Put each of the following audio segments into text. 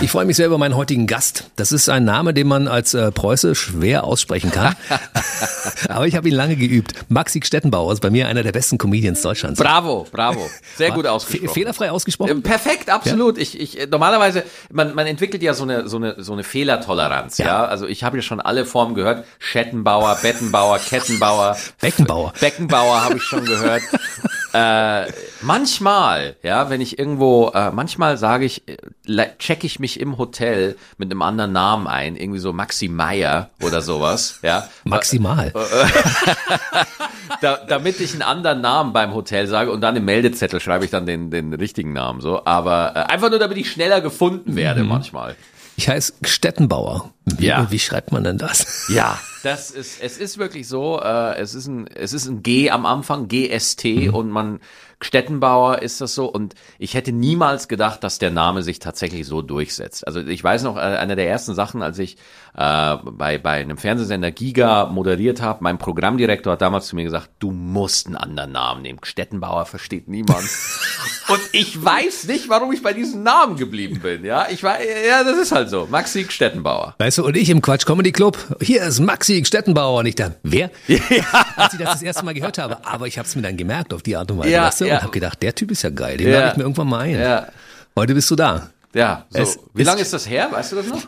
Ich freue mich sehr über meinen heutigen Gast. Das ist ein Name, den man als äh, Preuße schwer aussprechen kann. Aber ich habe ihn lange geübt. Maxi Stettenbauer ist bei mir einer der besten Comedians Deutschlands. Bravo, bravo. Sehr gut Fe ausgesprochen. fehlerfrei ausgesprochen? Ähm, Perfekt, absolut. Ich, ich, normalerweise, man, man entwickelt ja so eine, so eine, so eine Fehlertoleranz, ja. Ja. Also ich habe ja schon alle Formen gehört. Schettenbauer, Bettenbauer, Kettenbauer. Beckenbauer. Beckenbauer habe ich schon gehört. äh, manchmal, ja, wenn ich irgendwo, äh, manchmal sage ich, äh, check ich mich im Hotel mit einem anderen Namen ein, irgendwie so Maxi Meier oder sowas, ja. Maximal. da, damit ich einen anderen Namen beim Hotel sage und dann im Meldezettel schreibe ich dann den, den richtigen Namen so. Aber äh, einfach nur, damit ich schneller gefunden werde manchmal. Ich heiße Stettenbauer. Wie, Ja. wie schreibt man denn das? Ja, das ist, es ist wirklich so, äh, es ist ein, es ist ein G am Anfang, GST und man, Stettenbauer ist das so und ich hätte niemals gedacht, dass der Name sich tatsächlich so durchsetzt. Also ich weiß noch, äh, eine der ersten Sachen, als ich äh, bei, bei einem Fernsehsender Giga moderiert habe, mein Programmdirektor hat damals zu mir gesagt, du musst einen anderen Namen nehmen. Stettenbauer versteht niemand. und ich weiß nicht, warum ich bei diesem Namen geblieben bin. Ja, ich weiß, ja, das ist halt so. Maxi Stettenbauer. Weißt du, und ich im Quatsch Comedy Club, hier ist Maxi Stettenbauer. Und ich dachte, wer? Als ich das das erste Mal gehört habe. Aber ich habe es mir dann gemerkt auf die Art und Weise. Ja, weißt du? ja. Und habe gedacht, der Typ ist ja geil. Den Ja. lade ich mir irgendwann mal ein. Ja. Heute bist du da. Ja, so. Es Wie lange ist das her? Weißt du das noch?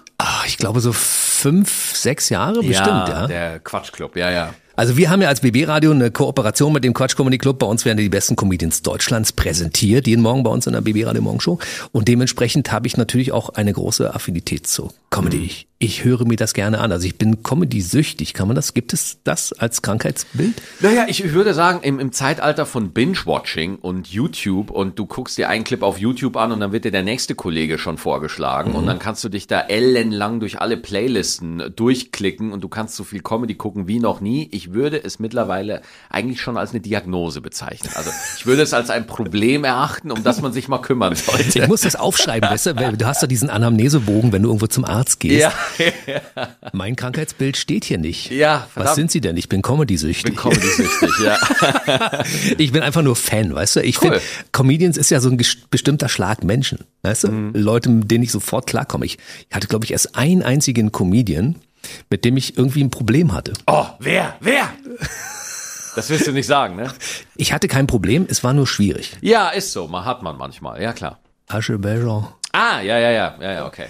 Ich glaube so fünf, sechs Jahre bestimmt, ja. Der Quatschclub, ja, ja. Also wir haben ja als BB Radio eine Kooperation mit dem Quatsch Comedy Club. Bei uns werden die besten Comedians Deutschlands präsentiert, jeden Morgen bei uns in der BB Radio Morgenshow. Und dementsprechend habe ich natürlich auch eine große Affinität zu Comedy. Mhm. Ich, ich höre mir das gerne an. Also ich bin Comedy-süchtig. Kann man das? Gibt es das als Krankheitsbild? Naja, ich würde sagen, im, im Zeitalter von Binge-Watching und YouTube und du guckst dir einen Clip auf YouTube an und dann wird dir der nächste Kollege schon vorgeschlagen und dann kannst du dich da ellenlang durch alle Playlisten durchklicken und du kannst so viel Comedy gucken wie noch nie. Ich würde es mittlerweile eigentlich schon als eine Diagnose bezeichnen. Also ich würde es als ein Problem erachten, um das man sich mal kümmern Ich sollte. muss das aufschreiben, weißt du? Du hast ja diesen Anamnesebogen, wenn du irgendwo zum Arzt gehst. Ja, Mein Krankheitsbild steht hier nicht. Ja, Was verdammt. sind Sie denn? Ich bin Comedy-süchtig. Comedy-süchtig, ja. Ich bin einfach nur Fan, weißt du? Ich Cool. finde, Comedians ist ja so ein bestimmter Schlag Menschen, weißt du? Mhm. Leute, mit denen ich sofort klarkomme. Ich hatte, glaube ich, erst einen einzigen Comedian, mit dem ich irgendwie ein Problem hatte. Oh, wer? Wer? Das willst du nicht sagen, ne? Ich hatte kein Problem, es war nur schwierig. Ja, ist so. Man hat man manchmal. Ja, klar. Aschebecher. Ah, ja, ja, ja, ja, ja, okay.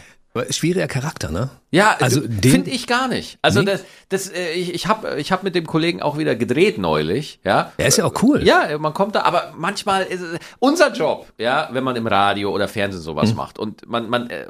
Schwieriger Charakter, ne? Ja, Also finde ich gar nicht. Also Nee? das, das, äh, ich, ich habe, ich hab mit dem Kollegen auch wieder gedreht neulich, ja. Er ist ja auch cool. Ja, man kommt da, aber manchmal ist es unser Job, ja, wenn man im Radio oder Fernsehen sowas macht und man, man, äh,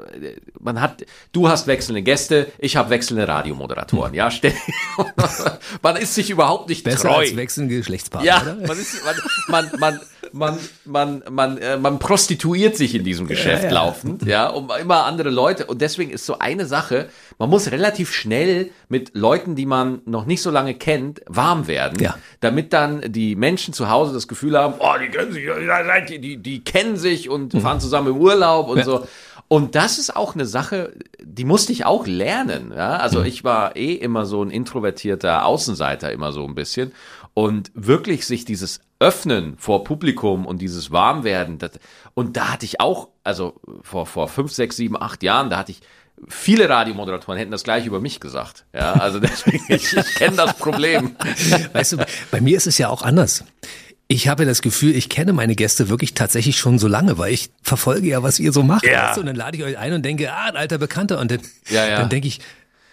man hat, du hast wechselnde Gäste, ich habe wechselnde Radiomoderatoren, ja, ständig. man ist sich überhaupt nicht. Besser treu. als wechselnde Geschlechtspartner, Ja, oder? man, ist, man, man, man, man, man, man, äh, man prostituiert sich in diesem Geschäft laufend, ja, um immer andere Leute. Und deswegen ist so eine Sache, man muss relativ schnell mit Leuten, die man noch nicht so lange kennt, warm werden, Ja. damit dann die Menschen zu Hause das Gefühl haben, oh, die kennen sich, die, die, die kennen sich und fahren zusammen im Urlaub und Ja. so. Und das ist auch eine Sache, die musste ich auch lernen. Ja? Also ich war eh immer so ein introvertierter Außenseiter, immer so ein bisschen. Und wirklich sich dieses Öffnen vor Publikum und dieses Warmwerden, das, und da hatte ich auch, also vor, vor fünf, sechs, sieben, acht Jahren, da hatte ich viele Radiomoderatoren hätten das gleich über mich gesagt. Ja, also deswegen, ich, ich kenne das Problem. Weißt du, bei mir ist es ja auch anders. Ich habe das Gefühl, ich kenne meine Gäste wirklich tatsächlich schon so lange, weil ich verfolge ja, was ihr so macht. Ja. Weißt du? Und dann lade ich euch ein und denke, ah, ein alter Bekannter. Und dann, Ja, ja. dann denke ich,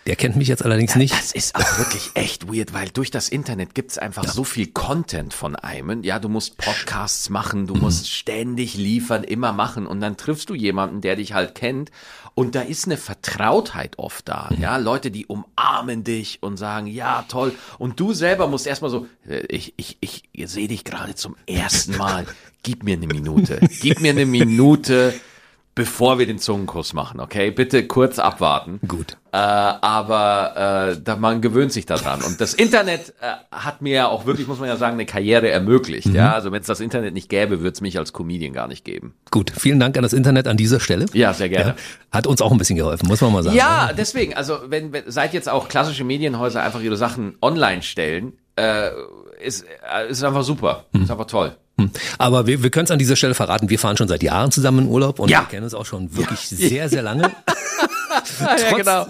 der kennt mich jetzt allerdings nicht. Das ist auch wirklich echt weird, weil durch das Internet gibt's einfach so viel Content von einem. Ja, du musst Podcasts machen, du musst ständig liefern, immer machen und dann triffst du jemanden, der dich halt kennt und da ist eine Vertrautheit oft da. Ja, Leute, die umarmen dich und sagen, ja, toll. Und du selber musst erstmal so, äh, ich, ich, ich sehe dich gerade zum ersten Mal. Gib mir eine Minute. Gib mir eine Minute bevor wir den Zungenkuss machen, okay? Bitte kurz abwarten. Gut. Äh, aber äh, da, man gewöhnt sich daran. Und das Internet äh, hat mir ja auch wirklich, muss man ja sagen, eine Karriere ermöglicht. Ja, also wenn es das Internet nicht gäbe, würde es mich als Comedian gar nicht geben. Gut, vielen Dank an das Internet an dieser Stelle. Ja, sehr gerne. Hat uns auch ein bisschen geholfen, muss man mal sagen. Ja, deswegen, also wenn, wenn seit jetzt auch klassische Medienhäuser einfach ihre Sachen online stellen, äh, ist, äh, ist einfach super. Ist einfach toll. Hm. Aber wir, wir können es an dieser Stelle verraten, wir fahren schon seit Jahren zusammen in Urlaub und Ja. wir kennen uns auch schon wirklich sehr, sehr lange. Ja, genau.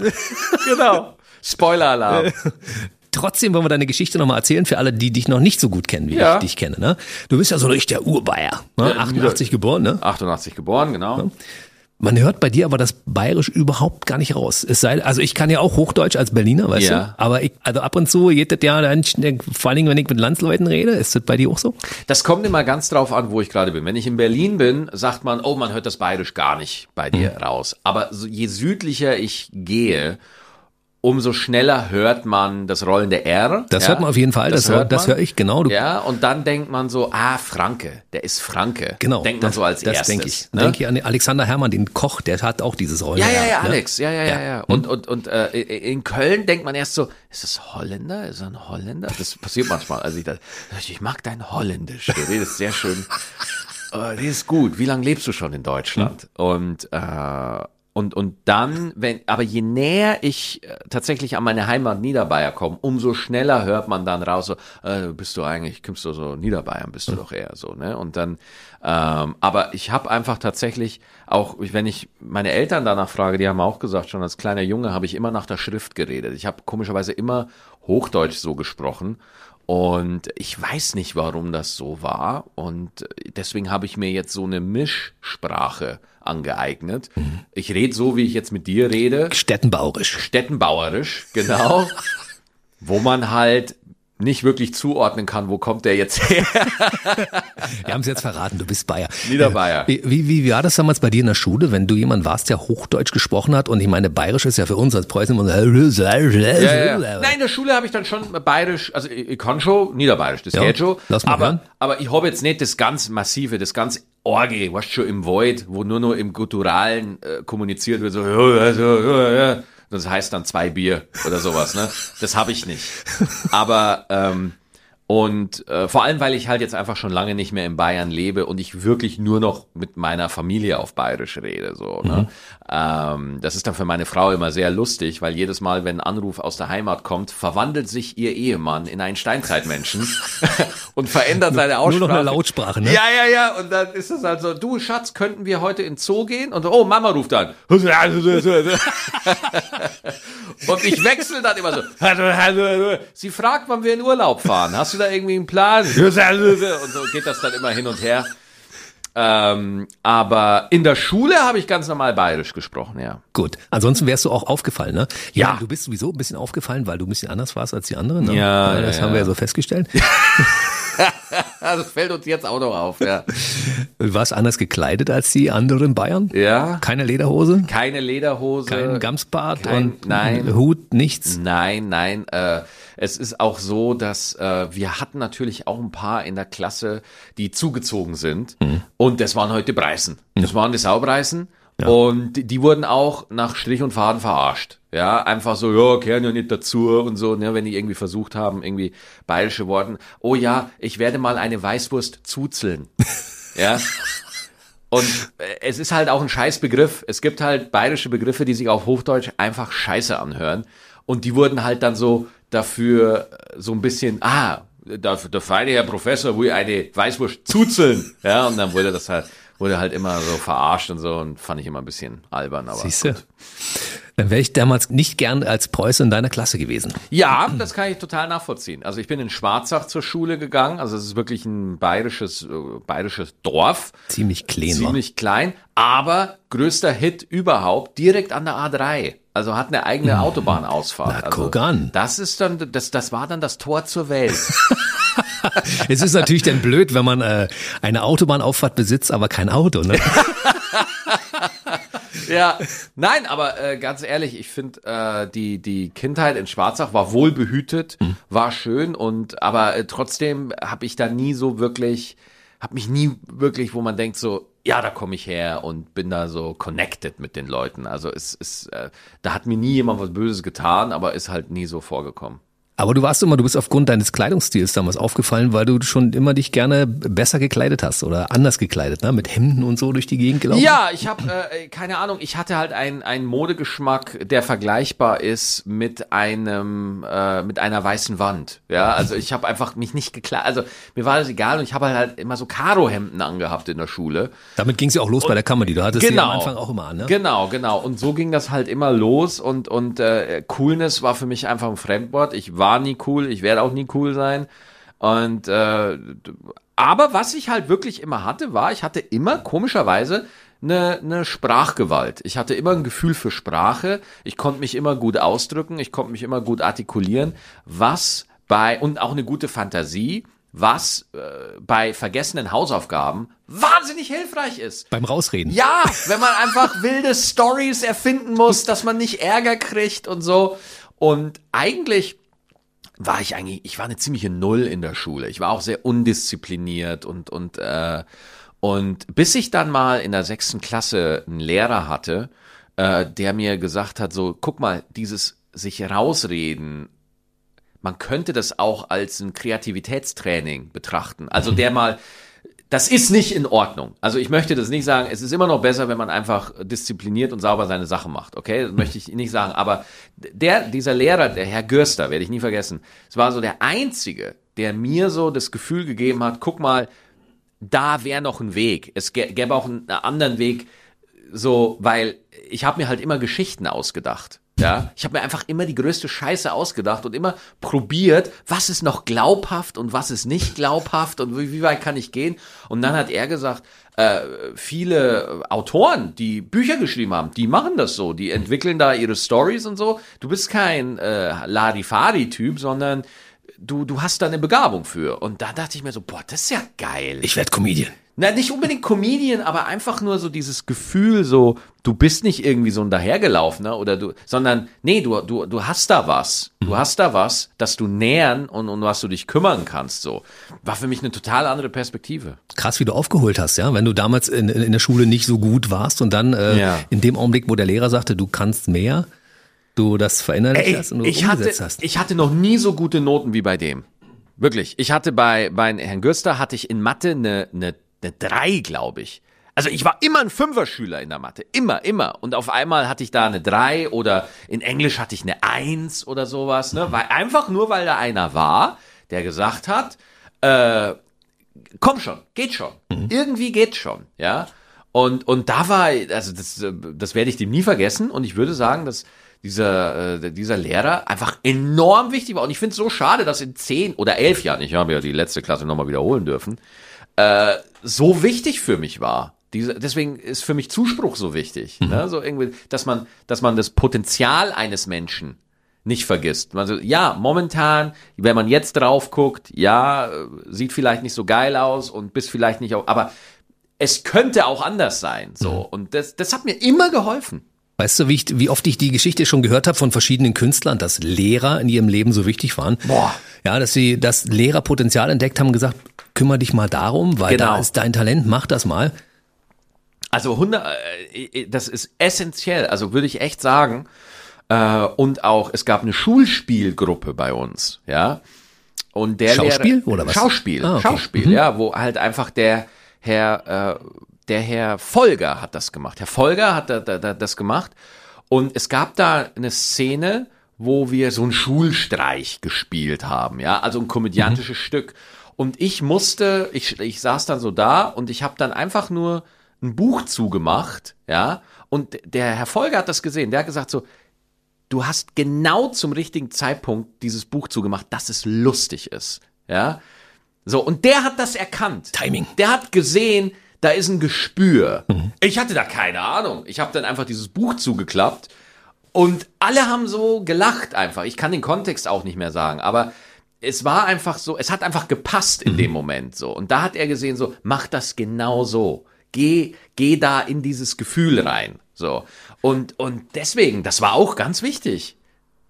genau. Spoiler-Alarm. Trotzdem wollen wir deine Geschichte nochmal erzählen für alle, die dich noch nicht so gut kennen, wie Ja. ich dich kenne. Ne? Du bist ja so richtig der Urbayer. Ne? 88 geboren, ne? 88 geboren, genau. Man hört bei dir aber das Bayerisch überhaupt gar nicht raus. Es sei, also ich kann ja auch Hochdeutsch als Berliner, weißt Ja. du? Aber ich, also ab und zu geht das ja dann, vor allen Dingen, wenn ich mit Landsleuten rede, ist das bei dir auch so? Das kommt immer ganz drauf an, wo ich gerade bin. Wenn ich in Berlin bin, sagt man, oh, man hört das Bayerisch gar nicht bei dir Mhm. raus. Aber je südlicher ich gehe, umso schneller hört man das rollende R. Das ja? hört man auf jeden Fall, das, hört, das höre ich, genau. Du, Ja, und dann denkt man so, ah, Franke, der ist Franke. Genau. Denkt man das, so als das erstes. denke ich. Ne? Denke ich an Alexander Herrmann, den Koch, der hat auch dieses Rollen. Ja, ja, ja, ne? Alex, ja, ja, ja, Ja. ja. Und, und, und äh, in Köln denkt man erst so, ist das Holländer? Ist er ein Holländer? Das passiert manchmal. Also ich dachte, ich mag dein Holländisch. Du redest sehr schön. Äh, die ist gut. Wie lange lebst du schon in Deutschland? Und äh, und, und dann, wenn, aber je näher ich äh, tatsächlich an meine Heimat Niederbayern komme, umso schneller hört man dann raus, so, äh, bist du eigentlich, kommst du so Niederbayern, bist du doch eher so, ne? Und dann, ähm, aber ich habe einfach tatsächlich, auch wenn ich meine Eltern danach frage, die haben auch gesagt, schon als kleiner Junge habe ich immer nach der Schrift geredet. Ich habe komischerweise immer Hochdeutsch so gesprochen. Und ich weiß nicht, warum das so war. Und deswegen habe ich mir jetzt so eine Mischsprache angeeignet. Ich rede so, wie ich jetzt mit dir rede. Städtenbauerisch. Städtenbauerisch, genau. wo man halt nicht wirklich zuordnen kann, wo kommt der jetzt her? Wir haben es jetzt verraten, du bist Bayer. Niederbayer. Wie, wie, wie war das damals bei dir in der Schule, wenn du jemand warst, der Hochdeutsch gesprochen hat? Und ich meine, Bayerisch ist ja für uns als Preußen immer so. Ja, ja. Nein, in der Schule habe ich dann schon bayerisch, also ich, ich kann schon Niederbayerisch, das Ja, geht schon. lass mal aber, hören. aber ich habe jetzt nicht das ganz massive, das ganz Orge, du, schon im Void, wo nur noch im Gutturalen äh, kommuniziert wird, so, ja, ja, ja, ja. Das heißt dann zwei Bier oder sowas, ne? Das habe ich nicht. Aber ähm, und äh, vor allem, weil ich halt jetzt einfach schon lange nicht mehr in Bayern lebe und ich wirklich nur noch mit meiner Familie auf Bayerisch rede. So, ne? ähm, das ist dann für meine Frau immer sehr lustig, weil jedes Mal, wenn ein Anruf aus der Heimat kommt, verwandelt sich ihr Ehemann in einen Steinzeitmenschen und verändert seine Nur Aussprache. noch eine Lautsprache, ne? Ja, ja, ja. Und dann ist es halt so, du Schatz, könnten wir heute in Zoo gehen? Und oh, Mama ruft an. Und ich wechsle dann immer so. Sie fragt, wann wir in Urlaub fahren. Hast du da irgendwie einen Plan? Und so geht das dann immer hin und her. Ähm, aber in der Schule habe ich ganz normal bayerisch gesprochen, ja. Gut. Ansonsten wärst du auch aufgefallen, ne? Ja. Du bist sowieso ein bisschen aufgefallen, weil du ein bisschen anders warst als die anderen. Ne? Ja, Das ja, haben wir ja. ja so festgestellt. Das fällt uns jetzt auch noch auf, ja. Du warst anders gekleidet als die anderen Bayern. Ja. Keine Lederhose, Keine Lederhose. kein Gamsbart kein- und nein. Hut, nichts. Nein, nein. Äh, es ist auch so, dass äh, wir hatten natürlich auch ein paar in der Klasse, die zugezogen sind. Und das waren heute Preisen. Das waren die Saubreißen. Und die, die wurden auch nach Strich und Faden verarscht. Ja, einfach so, ja, kehren ja nicht dazu und so, ne, wenn die irgendwie versucht haben, irgendwie bayerische Worten. Oh ja, ich werde mal eine Weißwurst zuzeln. ja. Und äh, es ist halt auch ein Scheißbegriff. Es gibt halt bayerische Begriffe, die sich auf Hochdeutsch einfach scheiße anhören. Und die wurden halt dann so dafür äh, so ein bisschen, ah, der, der feine Herr Professor will eine Weißwurst zuzeln. Ja, und dann wurde das halt, wurde halt immer so verarscht und so und fand ich immer ein bisschen albern. Aber Siehst du? Dann wäre ich damals nicht gern als Preuße in deiner Klasse gewesen. Ja, das kann ich total nachvollziehen. Also ich bin in Schwarzach zur Schule gegangen. Also es ist wirklich ein bayerisches, äh, bayerisches Dorf. Ziemlich klein. Ziemlich klein, aber größter Hit überhaupt, direkt an der A3. Also hat eine eigene Autobahnausfahrt. Na, also guck an. Das ist dann, das, das war dann das Tor zur Welt. Es ist natürlich dann blöd, wenn man äh, eine Autobahnauffahrt besitzt, aber kein Auto. Ne? ja, nein, aber äh, ganz ehrlich, ich finde äh, die die Kindheit in Schwarzach war wohl behütet, Hm. war schön und aber äh, trotzdem habe ich da nie so wirklich, habe mich nie wirklich, wo man denkt so, ja, da komme ich her und bin da so connected mit den Leuten. Also es ist, äh, da hat mir nie jemand was Böses getan, aber ist halt nie so vorgekommen. Aber du warst immer, du bist aufgrund deines Kleidungsstils damals aufgefallen, weil du schon immer dich gerne besser gekleidet hast oder anders gekleidet, ne? Mit Hemden und so durch die Gegend gelaufen. Ja, ich habe äh, keine Ahnung. Ich hatte halt einen einen Modegeschmack, der vergleichbar ist mit einem äh, mit einer weißen Wand. Ja, also ich habe einfach mich nicht gekleidet. Also mir war das egal und ich habe halt immer so Karohemden angehabt in der Schule. Damit ging es ja auch los bei der Comedy. Du hattest Genau. sie am Anfang auch immer an, ne? Genau, genau. Und so ging das halt immer los und und äh, Coolness war für mich einfach ein Fremdwort. Ich war nie cool, ich werde auch nie cool sein. Und äh, aber was ich halt wirklich immer hatte, war, ich hatte immer komischerweise eine, eine Sprachgewalt. Ich hatte immer ein Gefühl für Sprache. Ich konnte mich immer gut ausdrücken. Ich konnte mich immer gut artikulieren. Was bei und auch eine gute Fantasie, was äh, bei vergessenen Hausaufgaben wahnsinnig hilfreich ist. Beim Rausreden. Ja, wenn man einfach wilde Stories erfinden muss, dass man nicht Ärger kriegt und so. Und eigentlich war ich eigentlich, ich war eine ziemliche Null in der Schule. Ich war auch sehr undiszipliniert und und äh, und bis ich dann mal in der sechsten Klasse einen Lehrer hatte, äh, der mir gesagt hat, so guck mal, dieses sich rausreden man könnte das auch als ein Kreativitätstraining betrachten. Also der mal, das ist nicht in Ordnung. Also ich möchte das nicht sagen, es ist immer noch besser, wenn man einfach diszipliniert und sauber seine Sache macht, okay? Das möchte ich nicht sagen. Aber der, dieser Lehrer, der Herr Görster, werde ich nie vergessen, es war so der einzige, der mir so das Gefühl gegeben hat, guck mal, da wäre noch ein Weg. Es gä- gäbe auch einen anderen Weg, so, weil ich habe mir halt immer Geschichten ausgedacht. Ja, ich habe mir einfach immer die größte Scheiße ausgedacht und immer probiert, was ist noch glaubhaft und was ist nicht glaubhaft und wie, wie weit kann ich gehen. Und dann hat er gesagt, äh, viele Autoren, die Bücher geschrieben haben, die machen das so, die entwickeln da ihre Stories und so. Du bist kein äh, Larifari-Typ, sondern du, du hast da eine Begabung für. Und da dachte ich mir so, boah, das ist ja geil. Ich werde Comedian. Na, nicht unbedingt Comedian, aber einfach nur so dieses Gefühl, so, du bist nicht irgendwie so ein dahergelaufener oder du, sondern, nee, du, du, du hast da was. Du hast da was, das du nähern und, und was du dich kümmern kannst, so. War für mich eine total andere Perspektive. Krass, wie du aufgeholt hast, ja? Wenn du damals in, in der Schule nicht so gut warst und dann äh, Ja. in dem Augenblick, wo der Lehrer sagte, du kannst mehr, du das verinnerlicht Ey, hast und du ich, hatte, umgesetzt hast. ich hatte noch nie so gute Noten wie bei dem. Wirklich. Ich hatte bei, bei Herrn Gürster hatte ich in Mathe eine, eine, eine drei, glaube ich. Also ich war immer ein Fünfer-Schüler in der Mathe. Immer, immer. Und auf einmal hatte ich da eine drei oder in Englisch hatte ich eine eins oder sowas. Ne? Weil, einfach nur, weil da einer war, der gesagt hat, äh, komm schon, geht schon. Irgendwie geht schon, ja. Und, und da war, also das, das werde ich dem nie vergessen. Und ich würde sagen, dass dieser, äh, dieser Lehrer einfach enorm wichtig war. Und ich finde es so schade, dass in zehn oder elf Jahren, ich habe ja die letzte Klasse nochmal wiederholen dürfen, äh, so wichtig für mich war. Diese, deswegen ist für mich Zuspruch so wichtig. Ne? So irgendwie, dass man, dass man das Potenzial eines Menschen nicht vergisst. Also, ja, momentan, wenn man jetzt drauf guckt, ja, sieht vielleicht nicht so geil aus und bist vielleicht nicht auch, aber es könnte auch anders sein. So. Und das, das hat mir immer geholfen. Weißt du, wie, ich, wie oft ich die Geschichte schon gehört habe von verschiedenen Künstlern, dass Lehrer in ihrem Leben so wichtig waren? Boah. Ja, dass sie das Lehrerpotenzial entdeckt haben, gesagt, kümmere dich mal darum, weil Genau. da ist dein Talent, mach das mal. Also 100, äh, das ist essentiell. Also würde ich echt sagen. Äh, und auch, es gab eine Schulspielgruppe bei uns, ja. Und der Schauspiel Lehrer, oder was? Schauspiel, Ah, okay. Schauspiel, ja, wo halt einfach der Herr, äh, der Herr Folger hat das gemacht. Herr Folger hat da, da, da, das gemacht. Und es gab da eine Szene, wo wir so einen Schulstreich gespielt haben, ja, also ein komödiantisches Stück. Und ich musste, ich, ich saß dann so da und ich habe dann einfach nur ein Buch zugemacht, ja, und der Herr Folger hat das gesehen, der hat gesagt so, du hast genau zum richtigen Zeitpunkt dieses Buch zugemacht, dass es lustig ist, ja. So, und der hat das erkannt. Timing. Der hat gesehen, da ist ein Gespür. Ich hatte da keine Ahnung. Ich habe dann einfach dieses Buch zugeklappt und alle haben so gelacht einfach. Ich kann den Kontext auch nicht mehr sagen, aber es war einfach so, es hat einfach gepasst in dem Moment so. Und da hat er gesehen so, mach das genau so. Geh, geh da in dieses Gefühl rein. So. Und, und deswegen, das war auch ganz wichtig.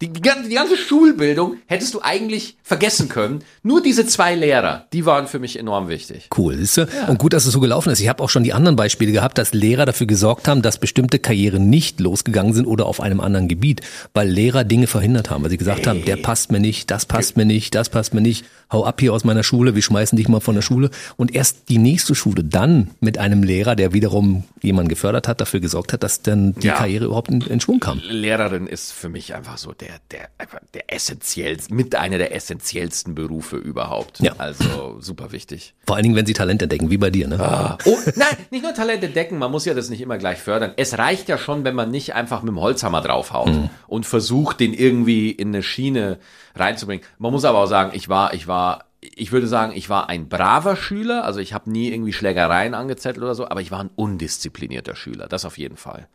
Die, die, ganze, die ganze Schulbildung hättest du eigentlich vergessen können. Nur diese zwei Lehrer, die waren für mich enorm wichtig. Cool, siehst du? Und gut, dass es so gelaufen ist. Ich habe auch schon die anderen Beispiele gehabt, dass Lehrer dafür gesorgt haben, dass bestimmte Karrieren nicht losgegangen sind oder auf einem anderen Gebiet, weil Lehrer Dinge verhindert haben, weil sie gesagt haben, der passt mir nicht, das passt mir nicht, das passt mir nicht, hau ab hier aus meiner Schule, wir schmeißen dich mal von der Schule. Und erst die nächste Schule dann mit einem Lehrer, der wiederum jemanden gefördert hat, dafür gesorgt hat, dass dann die Ja. Karriere überhaupt in, in Schwung kam. Lehrerin ist für mich einfach so der, der, einfach der essentiellste, mit einer der essentiellsten Berufe überhaupt. Ja. Also super wichtig. Vor allen Dingen, wenn sie Talent entdecken, wie bei dir, ne? Oh, nein, nicht nur Talente decken, man muss ja das nicht immer gleich fördern. Es reicht ja schon, wenn man nicht einfach mit dem Holzhammer draufhaut und versucht, den irgendwie in eine Schiene reinzubringen. Man muss aber auch sagen, ich war, ich war, ich würde sagen, ich war ein braver Schüler, also ich habe nie irgendwie Schlägereien angezettelt oder so, aber ich war ein undisziplinierter Schüler, das auf jeden Fall.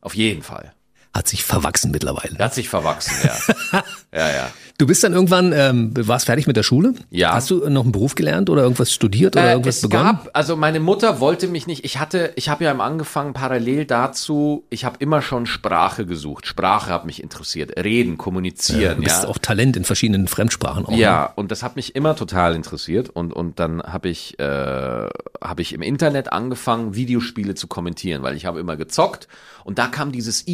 Auf jeden Fall. Hat sich verwachsen mittlerweile. Hat sich verwachsen, ja. ja, ja. Du bist dann irgendwann, ähm, warst fertig mit der Schule? Ja. Hast du noch einen Beruf gelernt oder irgendwas studiert oder Äh, irgendwas es begonnen? gab, also meine Mutter wollte mich nicht, ich hatte, ich habe ja am angefangen parallel dazu, ich habe immer schon Sprache gesucht. Sprache hat mich interessiert, reden, kommunizieren, Du bist ja. auch Talent in verschiedenen Fremdsprachen auch. ne? Ja, und das hat mich immer total interessiert und und dann habe ich äh, habe ich im Internet angefangen Videospiele zu kommentieren, weil ich habe immer gezockt und da kam dieses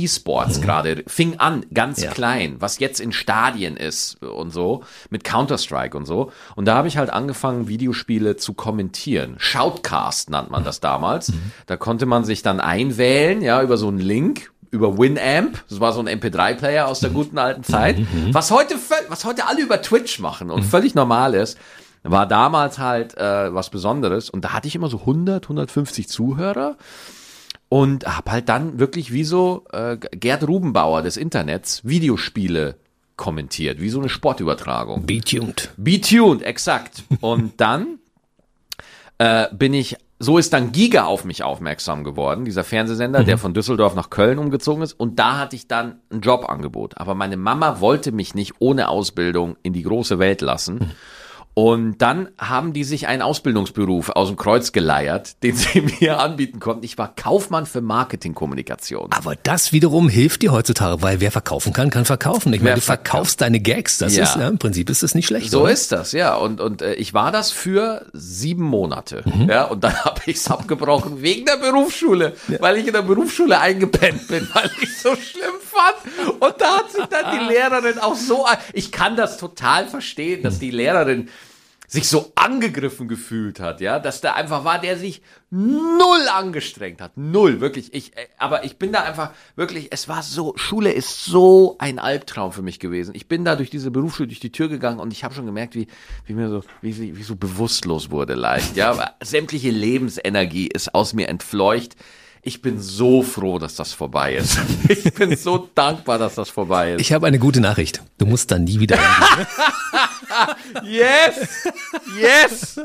E-Sports gerade fing an ganz Mhm. Ja. klein, was jetzt in Stadien ist und so mit Counter Strike und so und da habe ich halt angefangen Videospiele zu kommentieren. Shoutcast nannt man das damals. Mhm. Da konnte man sich dann einwählen, ja, über so einen Link über Winamp, das war so ein MP3-Player aus der guten alten Zeit, was heute was heute alle über Twitch machen und völlig normal ist, war damals halt äh, was Besonderes und da hatte ich immer so 100, 150 Zuhörer und habe halt dann wirklich wie so äh, Gerd Rubenbauer des Internets Videospiele kommentiert, wie so eine Sportübertragung. Be tuned. Be tuned, exakt. Und dann äh, bin ich, so ist dann Giga auf mich aufmerksam geworden, dieser Fernsehsender, der von Düsseldorf nach Köln umgezogen ist. Und da hatte ich dann ein Jobangebot. Aber meine Mama wollte mich nicht ohne Ausbildung in die große Welt lassen. Und dann haben die sich einen Ausbildungsberuf aus dem Kreuz geleiert, den sie mir anbieten konnten. Ich war Kaufmann für Marketingkommunikation. Aber das wiederum hilft dir heutzutage, weil wer verkaufen kann, kann verkaufen. Ich meine, Wer du verkaufst deine Gags. Das Ja. ist, ja, im Prinzip ist das nicht schlecht. So oder? ist das, ja. Und, und äh, ich war das für sieben Monate. Mhm. Ja, und dann habe ich es abgebrochen wegen der Berufsschule, weil ich in der Berufsschule eingepennt bin, weil ich so schlimm fand. Und da hat sich dann die Lehrerin auch so. Ich kann das total verstehen, dass die Lehrerin sich so angegriffen gefühlt hat, ja, dass da einfach war, der sich null angestrengt hat, null, wirklich. Ich, äh, aber ich bin da einfach wirklich, es war so, Schule ist so ein Albtraum für mich gewesen. Ich bin da durch diese Berufsschule durch die Tür gegangen und ich habe schon gemerkt, wie, wie mir so, wie, wie, so bewusstlos wurde leicht, ja, sämtliche Lebensenergie ist aus mir entfleucht. Ich bin so froh, dass das vorbei ist. Ich bin so dankbar, dass das vorbei ist. Ich habe eine gute Nachricht. Du musst da nie wieder. Yes! Yes!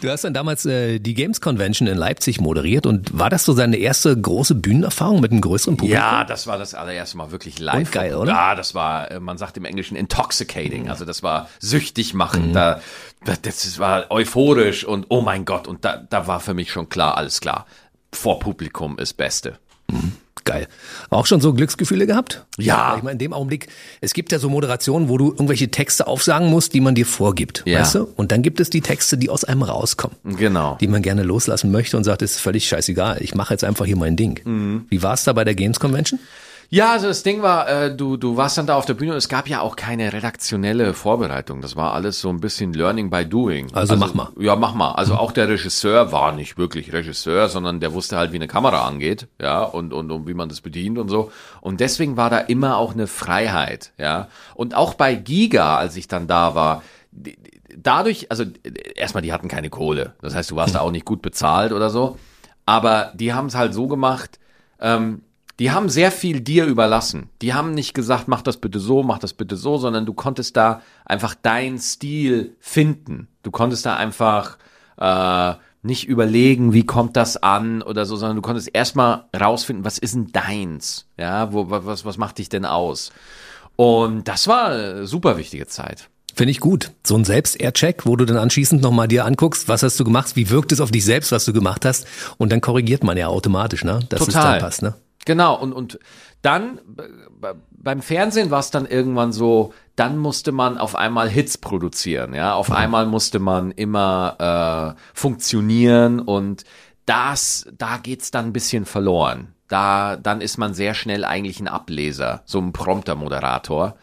Du hast dann damals äh, die Games Convention in Leipzig moderiert und war das so seine erste große Bühnenerfahrung mit einem größeren Publikum? Ja, das war das allererste Mal wirklich live. Und geil, oder? Ja, das war, äh, man sagt im Englischen intoxicating. Also das war süchtig machen. Da, da- das war euphorisch und oh mein Gott. Und da, da war für mich schon klar, alles klar. Vor Publikum ist Beste. Geil. Auch schon so Glücksgefühle gehabt? Ja. Ich meine, in dem Augenblick, es gibt ja so Moderationen, wo du irgendwelche Texte aufsagen musst, die man dir vorgibt. Ja. Weißt du? Und dann gibt es die Texte, die aus einem rauskommen. Genau. Die man gerne loslassen möchte und sagt, es ist völlig scheißegal. Ich mache jetzt einfach hier mein Ding. Mhm. Wie war es da bei der Games Convention? Ja, also das Ding war, äh, du, du warst dann da auf der Bühne und es gab ja auch keine redaktionelle Vorbereitung. Das war alles so ein bisschen Learning by Doing. Also mach mal. Ja, mach mal. Also auch der Regisseur war nicht wirklich Regisseur, sondern der wusste halt, wie eine Kamera angeht, ja, und, und, und wie man das bedient und so. Und deswegen war da immer auch eine Freiheit, ja. Und auch bei Giga, als ich dann da war, dadurch, also erstmal, die hatten keine Kohle. Das heißt, du warst da auch nicht gut bezahlt oder so. Aber die haben es halt so gemacht, ähm, die haben sehr viel dir überlassen. Die haben nicht gesagt, mach das bitte so, mach das bitte so, sondern du konntest da einfach deinen Stil finden. Du konntest da einfach äh, nicht überlegen, wie kommt das an oder so, sondern du konntest erstmal rausfinden, was ist denn deins? Ja, wo, wa- was, was macht dich denn aus? Und das war eine super wichtige Zeit. Finde ich gut. So ein Selbst-Air-Check, wo du dann anschließend nochmal dir anguckst, was hast du gemacht, wie wirkt es auf dich selbst, was du gemacht hast. Und dann korrigiert man ja automatisch, ne? Dass es Total. dann passt, ne? Genau, und, und dann b- beim Fernsehen war es dann irgendwann so, dann musste man auf einmal Hits produzieren, ja. Auf einmal musste man immer äh, funktionieren und das, da geht's dann ein bisschen verloren. Da, dann ist man sehr schnell eigentlich ein Ableser, so ein Prompter-Moderator.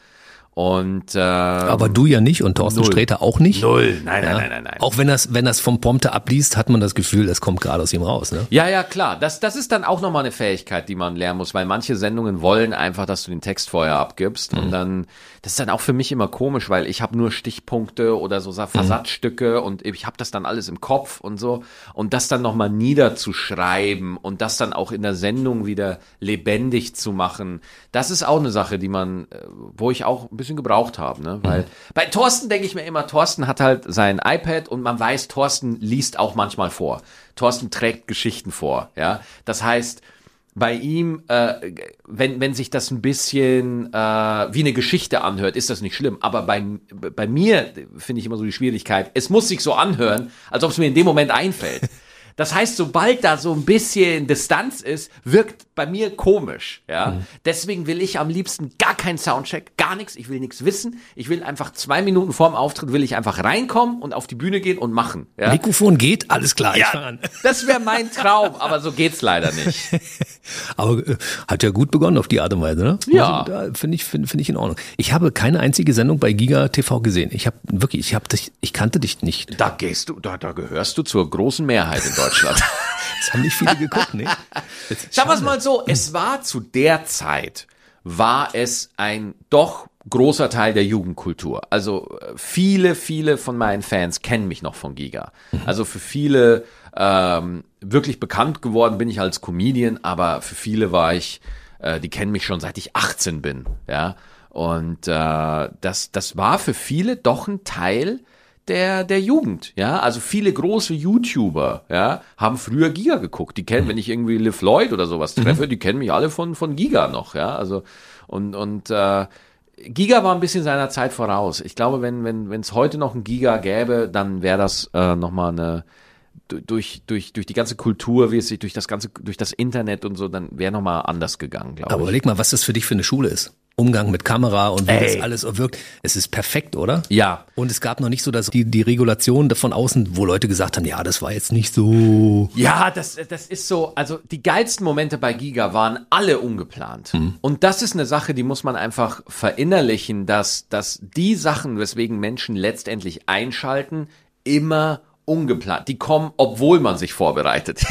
Und äh, Aber du ja nicht und Thorsten Null. Sträter auch nicht. null, nein, nein, Ja. nein, nein, nein. Auch wenn das, wenn das vom Prompter abliest, hat man das Gefühl, das kommt gerade aus ihm raus. Ne? Ja, ja, klar. Das, das ist dann auch nochmal eine Fähigkeit, die man lernen muss, weil manche Sendungen wollen einfach, dass du den Text vorher abgibst. Und dann, das ist dann auch für mich immer komisch, weil ich habe nur Stichpunkte oder so Versatzstücke und ich habe das dann alles im Kopf und so. Und das dann nochmal niederzuschreiben und das dann auch in der Sendung wieder lebendig zu machen, das ist auch eine Sache, die man, äh, wo ich auch ein bisschen gebraucht habe. Ne? Weil bei Thorsten denke ich mir immer, Thorsten hat halt sein iPad und man weiß, Thorsten liest auch manchmal vor. Thorsten trägt Geschichten vor. Ja, das heißt, bei ihm, äh, wenn, wenn sich das ein bisschen äh, wie eine Geschichte anhört, ist das nicht schlimm. Aber bei, bei mir finde ich immer so die Schwierigkeit, es muss sich so anhören, als ob es mir in dem Moment einfällt. Das heißt, sobald da so ein bisschen Distanz ist, wirkt bei mir komisch. Ja, deswegen will ich am liebsten gar keinen Soundcheck, gar nichts. Ich will nichts wissen. Ich will einfach zwei Minuten vorm Auftritt will ich einfach reinkommen und auf die Bühne gehen und machen. Ja, Mikrofon geht, alles klar, an. das wäre mein Traum, aber so geht's leider nicht. Aber äh, hat ja gut begonnen auf die Art und Weise, ne? Ja. Also, finde ich, finde find ich in Ordnung. Ich habe keine einzige Sendung bei Giga TV gesehen. Ich habe wirklich, ich habe dich, ich kannte dich nicht. Da gehst du, da, da gehörst du zur großen Mehrheit in Deutschland. Das haben nicht viele geguckt, ne? Sagen wir es mal so, es war zu der Zeit, war es ein doch großer Teil der Jugendkultur. Also äh, viele, viele von meinen Fans kennen mich noch von Giga. Also für viele ähm, wirklich bekannt geworden bin ich als Comedian, aber für viele war ich, äh, die kennen mich schon seit ich 18 bin, ja. Und äh, das, das war für viele doch ein Teil der, der Jugend, ja. Also viele große YouTuber, ja, haben früher Giga geguckt. Die kennen, wenn ich irgendwie Liv Lloyd oder sowas treffe, die kennen mich alle von, von Giga noch, ja. Also, und, und, äh, Giga war ein bisschen seiner Zeit voraus. Ich glaube, wenn, wenn, wenn es heute noch ein Giga gäbe, dann wäre das äh, nochmal eine, du- durch, durch, durch die ganze Kultur, wie es sich durch das ganze, durch das Internet und so, dann wäre nochmal anders gegangen, glaube Aber ich. überleg mal, was das für dich für eine Schule ist. Umgang mit Kamera und wie Ey. das alles wirkt. Es ist perfekt, oder? Ja. Und es gab noch nicht so dass die, die Regulation von außen, wo Leute gesagt haben, ja, das war jetzt nicht so. Ja, das, das ist so, also die geilsten Momente bei Giga waren alle ungeplant. Und das ist eine Sache, die muss man einfach verinnerlichen, dass, dass die Sachen, weswegen Menschen letztendlich einschalten, immer ungeplant. Die kommen, obwohl man sich vorbereitet.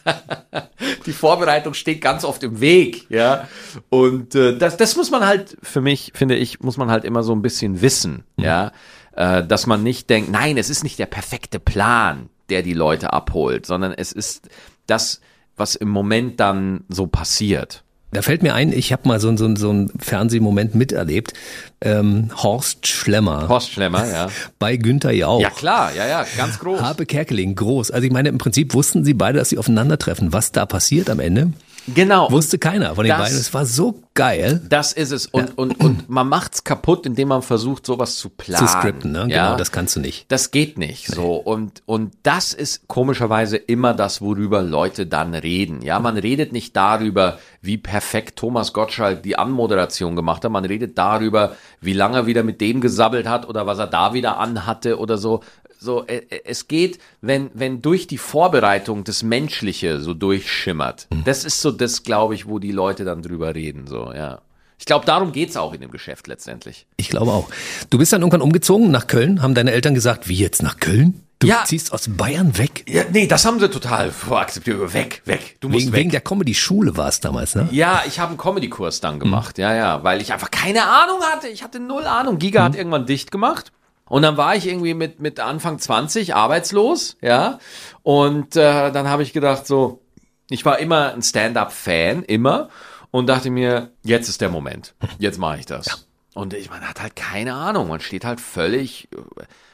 die Vorbereitung steht ganz oft im Weg, ja. Und äh, das, das muss man halt, für mich, finde ich, muss man halt immer so ein bisschen wissen, ja. Äh, dass man nicht denkt, nein, es ist nicht der perfekte Plan, der die Leute abholt, sondern es ist das, was im Moment dann so passiert. Da fällt mir ein, ich habe mal so, so, so einen Fernsehmoment miterlebt. Ähm, Horst Schlemmer Postschlemmer, ja. bei Günther Jauch. Ja klar, ja, ja, ganz groß. Harpe Kerkeling, groß. Also ich meine, im Prinzip wussten sie beide, dass sie aufeinandertreffen. Was da passiert am Ende, Genau. wusste keiner von den Das- beiden. Es war so geil. Das ist es. Und, und, und man macht's kaputt, indem man versucht, sowas zu planen. Zu skripten, ne? Ja? Genau, das kannst du nicht. Das geht nicht so. Und, und das ist komischerweise immer das, worüber Leute dann reden. Ja, man redet nicht darüber, wie perfekt Thomas Gottschalk die Anmoderation gemacht hat. Man redet darüber, wie lange er wieder mit dem gesabbelt hat oder was er da wieder anhatte oder so. So, äh, äh, es geht, wenn, wenn durch die Vorbereitung das Menschliche so durchschimmert. Das ist so das, glaube ich, wo die Leute dann drüber reden, so, ja. Ich glaube, darum geht's auch in dem Geschäft letztendlich. Ich glaube auch. Du bist dann irgendwann umgezogen nach Köln. Haben deine Eltern gesagt, wie jetzt nach Köln? Du Ja. ziehst aus Bayern weg? Ja, nee, das haben sie total akzeptiert. Weg, weg. Du musst Wegen, weg. wegen der Comedy-Schule war es damals, ne? Ja, ich habe einen Comedy-Kurs dann gemacht, ja, ja, weil ich einfach keine Ahnung hatte. Ich hatte null Ahnung. Giga hat irgendwann dicht gemacht. Und dann war ich irgendwie mit, mit Anfang 20 arbeitslos, ja. Und äh, dann habe ich gedacht, so, ich war immer ein Stand-up-Fan, immer. Und dachte mir, jetzt ist der Moment. Jetzt mache ich das. Und ich, man hat halt keine Ahnung. Man steht halt völlig,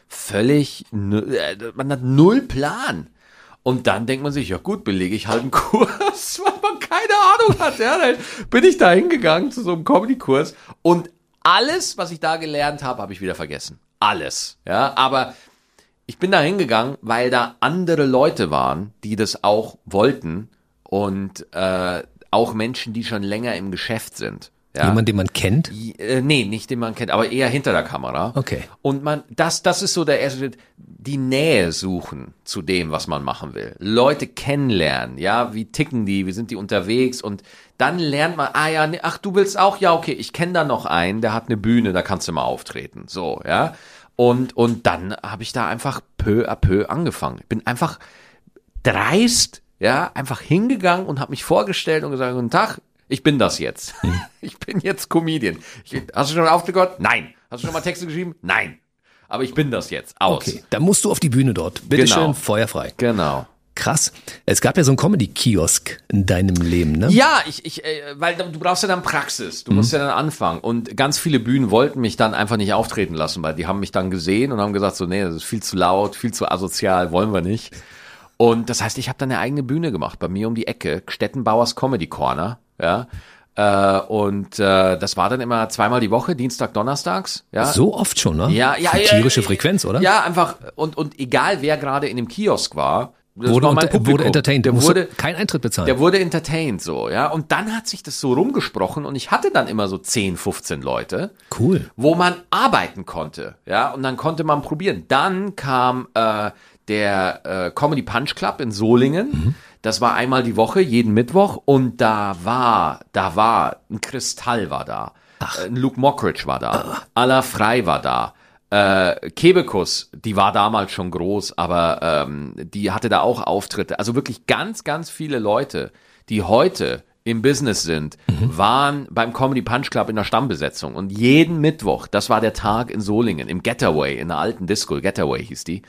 völlig, äh, man hat null Plan. Und dann denkt man sich, ja gut, belege ich halt einen Kurs, weil man keine Ahnung hat. Ja, dann bin ich da hingegangen zu so einem Comedy-Kurs und alles, was ich da gelernt habe, habe ich wieder vergessen. Alles. Ja, aber ich bin da hingegangen, weil da andere Leute waren, die das auch wollten und äh, auch Menschen, die schon länger im Geschäft sind. Ja. Jemand, den man kennt? Äh, nee, nicht den man kennt, aber eher hinter der Kamera. Okay. Und man, das, das ist so der erste Schritt, die Nähe suchen zu dem, was man machen will. Leute kennenlernen, ja, wie ticken die, wie sind die unterwegs und dann lernt man, ah ja, nee, ach, du willst auch, ja, okay, ich kenne da noch einen, der hat eine Bühne, da kannst du mal auftreten, so, ja. Und, und dann habe ich da einfach peu à peu angefangen. Ich bin einfach dreist, ja, einfach hingegangen und habe mich vorgestellt und gesagt, guten Tag, ich bin das jetzt. Ich bin jetzt Comedian. Ich, hast du schon aufgehört? Nein. Hast du schon mal Texte geschrieben? Nein. Aber ich bin das jetzt. Aus. Okay, dann musst du auf die Bühne dort. Bitte Genau. schön, feuerfrei. Genau. Krass. Es gab ja so einen Comedy-Kiosk in deinem Leben, ne? Ja, ich, ich, äh, weil du brauchst ja dann Praxis, du musst ja dann anfangen. Und ganz viele Bühnen wollten mich dann einfach nicht auftreten lassen, weil die haben mich dann gesehen und haben gesagt, so, nee, das ist viel zu laut, viel zu asozial, wollen wir nicht. Und das heißt, ich habe dann eine eigene Bühne gemacht, bei mir um die Ecke, Stettenbauers Comedy Corner, ja. Äh, und äh, das war dann immer zweimal die Woche, Dienstag, Donnerstags, ja. So oft schon, ne? Ja, ja, ja. Tierische Frequenz, oder? Ja, einfach, und, und egal wer gerade in dem Kiosk war, das Wurde, war unter, wurde entertained. Der wurde, kein Eintritt bezahlen. der wurde entertained, so, ja. Und dann hat sich das so rumgesprochen und ich hatte dann immer so 10, 15 Leute, cool. wo man arbeiten konnte, ja. Und dann konnte man probieren. Dann kam äh, der äh, Comedy Punch Club in Solingen. Das war einmal die Woche, jeden Mittwoch. Und da war, da war, ein Kristall war da. Ein Luke Mockridge war da. Alla Frei war da. Äh, Kebekus, die war damals schon groß, aber ähm, die hatte da auch Auftritte. Also wirklich ganz, ganz viele Leute, die heute im Business sind, waren beim Comedy Punch Club in der Stammbesetzung. Und jeden Mittwoch, das war der Tag in Solingen, im Getaway, in der alten Disco, Getaway hieß die.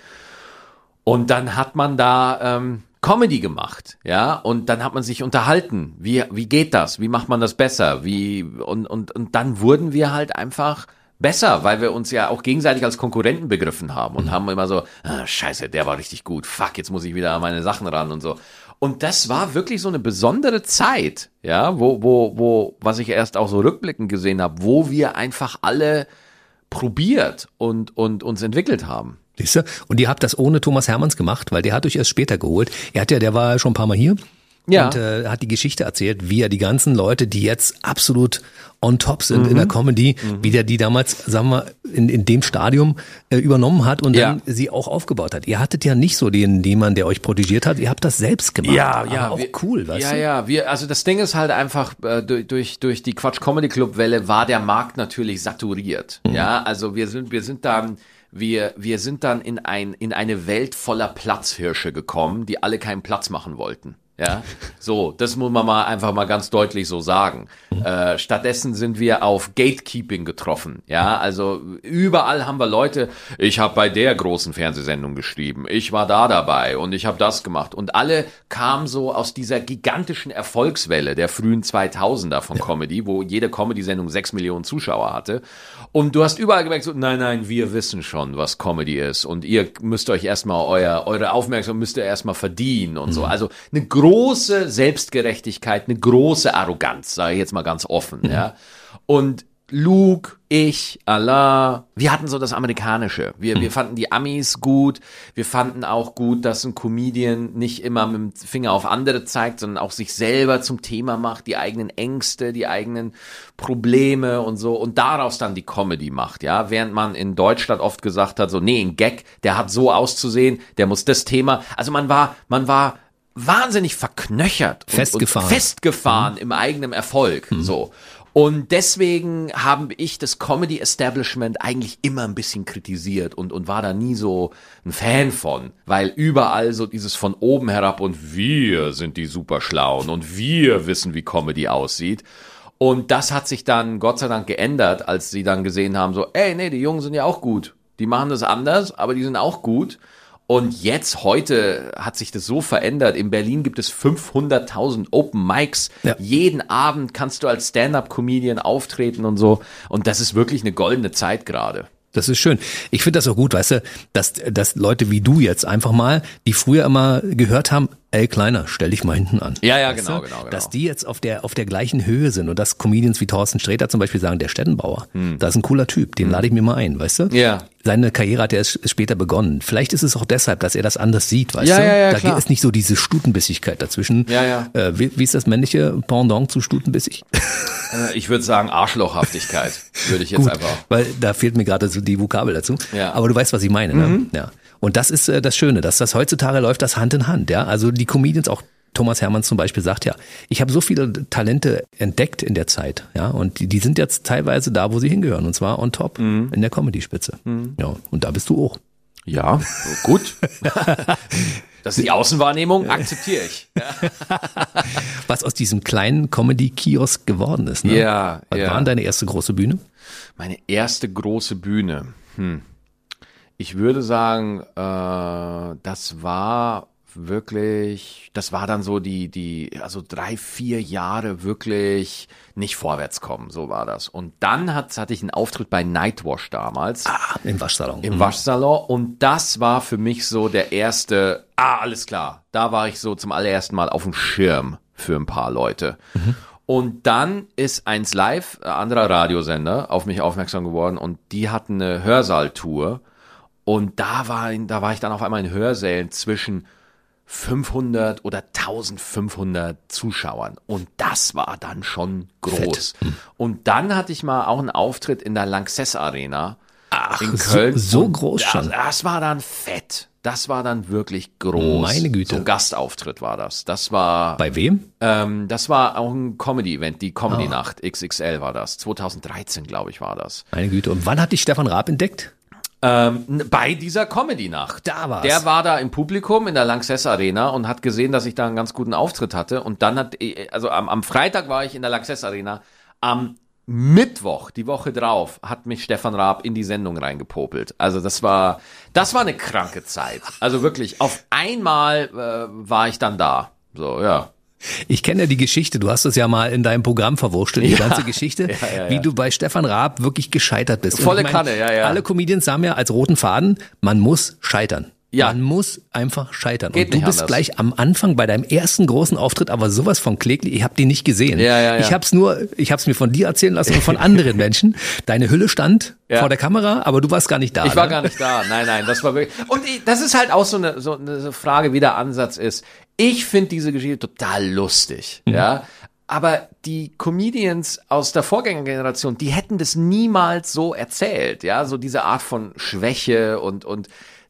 Und dann hat man da ähm, Comedy gemacht, ja, und dann hat man sich unterhalten. Wie, wie geht das? Wie macht man das besser? Wie, und, und, und dann wurden wir halt einfach besser, weil wir uns ja auch gegenseitig als Konkurrenten begriffen haben und haben immer so, ah, scheiße, der war richtig gut, fuck, jetzt muss ich wieder an meine Sachen ran und so. Und das war wirklich so eine besondere Zeit, ja, wo, wo, wo, was ich erst auch so rückblickend gesehen habe, wo wir einfach alle probiert und, und uns entwickelt haben. Siehst du? Und ihr habt das ohne Thomas Hermanns gemacht, weil der hat euch erst später geholt. Er hat ja, der war ja schon ein paar Mal hier. Ja. Und äh, hat die Geschichte erzählt, wie er die ganzen Leute, die jetzt absolut on top sind in der Comedy, wie der die damals, sagen wir, in, in dem Stadium äh, übernommen hat und dann Ja. sie auch aufgebaut hat. Ihr hattet ja nicht so den jemand, der euch protegiert hat, ihr habt das selbst gemacht. Aber auch wir- cool, weißt ja, du? Ja, wir, also das Ding ist halt einfach, äh, durch, durch, durch die Quatsch Comedy Club Welle war der Markt natürlich saturiert. Mhm. Ja, also wir sind, wir sind dann, wir, wir sind dann in ein, in eine Welt voller Platzhirsche gekommen, die alle keinen Platz machen wollten. Ja, so, das muss man mal einfach mal ganz deutlich so sagen. Äh, stattdessen sind wir auf Gatekeeping getroffen. Ja, also überall haben wir Leute, ich habe bei der großen Fernsehsendung geschrieben, ich war da dabei und ich habe das gemacht. Und alle kamen so aus dieser gigantischen Erfolgswelle der frühen 2000er von Comedy, wo jede Comedy-Sendung sechs Millionen Zuschauer hatte. Und du hast überall gemerkt, so, nein, nein, wir wissen schon, was Comedy ist. Und ihr müsst euch erstmal euer, eure Aufmerksamkeit müsst ihr erstmal verdienen und so. Also eine große Selbstgerechtigkeit, eine große Arroganz, sage ich jetzt mal ganz offen, ja. Und Luke, ich, Allah, wir hatten so das Amerikanische. Wir, wir fanden die Amis gut. Wir fanden auch gut, dass ein Comedian nicht immer mit dem Finger auf andere zeigt, sondern auch sich selber zum Thema macht, die eigenen Ängste, die eigenen Probleme und so und daraus dann die Comedy macht, ja. Während man in Deutschland oft gesagt hat, so, nee, ein Gag, der hat so auszusehen, der muss das Thema. Also man war, man war wahnsinnig verknöchert und- Festgefahren. und festgefahren im eigenen Erfolg, so. Und deswegen habe ich das Comedy Establishment eigentlich immer ein bisschen kritisiert und, und war da nie so ein Fan von, weil überall so dieses von oben herab und wir sind die Superschlauen und wir wissen, wie Comedy aussieht. Und das hat sich dann Gott sei Dank geändert, als sie dann gesehen haben, so, ey, nee, die Jungen sind ja auch gut. Die machen das anders, aber die sind auch gut. Und jetzt, heute hat sich das so verändert. In Berlin gibt es 500.000 Open Mics. Ja. Jeden Abend kannst du als Stand-up-Comedian auftreten und so. Und das ist wirklich eine goldene Zeit gerade. Das ist schön. Ich finde das auch gut, weißt du, dass, dass Leute wie du jetzt einfach mal, die früher immer gehört haben, ey Kleiner, stell dich mal hinten an. Ja, ja, genau, genau, genau. Dass die jetzt auf der, auf der gleichen Höhe sind und dass Comedians wie Thorsten Sträter zum Beispiel sagen, der Stettenbauer, das ist ein cooler Typ, den lade ich mir mal ein, weißt du? Hm. Ja. Seine Karriere hat er erst später begonnen. Vielleicht ist es auch deshalb, dass er das anders sieht, weißt Ja, du? ja, ja, da klar. ist nicht so diese Stutenbissigkeit dazwischen. Ja, ja. Äh, wie, wie ist das männliche Pendant zu Stutenbissig? Äh, Ich würde sagen Arschlochhaftigkeit, würde ich jetzt Gut, einfach. weil da fehlt mir gerade so die Vokabel dazu. Ja. Mhm. Aber du weißt, was ich meine. Ne? Ja. Und das ist äh, das Schöne, dass das heutzutage läuft das Hand in Hand. Ja, also die Comedians auch. Thomas Hermanns zum Beispiel sagt ja, ich habe so viele Talente entdeckt in der Zeit, ja, und die, die sind jetzt teilweise da, wo sie hingehören, und zwar on top Mhm. in der Comedy-Spitze. Ja, und da bist du auch. Ja, gut. Das ist die Außenwahrnehmung, akzeptiere ich. Was aus diesem kleinen Comedy-Kiosk geworden ist. Ne? Ja, Was ja. war deine erste große Bühne? Meine erste große Bühne. Hm. Ich würde sagen, äh, das war wirklich, das war dann so die, die, also drei, vier Jahre wirklich nicht vorwärts kommen, so war das. Und dann hat, hatte ich einen Auftritt bei Nightwash damals. Ah, im Waschsalon. im Waschsalon und das war für mich so der erste, ah, alles klar, da war ich so zum allerersten Mal auf dem Schirm für ein paar Leute. Und dann ist eins live, ein anderer Radiosender, auf mich aufmerksam geworden und die hatten eine Hörsaaltour und da war, da war ich dann auf einmal in Hörsälen zwischen 500 oder 1500 Zuschauern. Und das war dann schon groß. Und dann hatte ich mal auch einen Auftritt in der Lanxess Arena in so- Köln. so Und groß das, schon. Das war dann fett. Das war dann wirklich groß. Meine Güte. So ein Gastauftritt war das. Das war, Bei wem? ähm, das war auch ein Comedy-Event, die Comedy-Nacht. XXL war das. 2013, glaube ich, war das. Meine Güte. Und wann hat dich Stefan Raab entdeckt? Ähm, bei dieser Comedy-Nacht. Da war's. Der war da im Publikum in der Lanxess Arena und hat gesehen, dass ich da einen ganz guten Auftritt hatte. Und dann hat, also am, am Freitag war ich in der Lanxess Arena. Am Mittwoch, die Woche drauf, hat mich Stefan Raab in die Sendung reingepopelt. Also das war, das war eine kranke Zeit. Also wirklich, auf einmal äh, war ich dann da. So, ja. Ich kenne ja die Geschichte, du hast es ja mal in deinem Programm verwurschtelt, die Ja. ganze Geschichte, Ja, ja, wie du bei Stefan Raab wirklich gescheitert bist. Volle ich Kanne, ja, ja. Alle Comedians haben ja als roten Faden, man muss scheitern. Ja. Man muss einfach scheitern. Geht und du bist anders. gleich am Anfang bei deinem ersten großen Auftritt, aber sowas von kläglich, ich habe die nicht gesehen. Ja, ja, ja. Ich habe es nur, ich habe es mir von dir erzählen lassen und von anderen Menschen. Deine Hülle stand Ja. vor der Kamera, aber du warst gar nicht da. Ich war ne? gar nicht da. Nein, nein, das war wirklich. Und ich, das ist halt auch so eine, so eine Frage, wie der Ansatz ist. Ich finde diese Geschichte total lustig, ja. Aber die Comedians aus der Vorgängergeneration, die hätten das niemals so erzählt, ja, so diese Art von Schwäche und und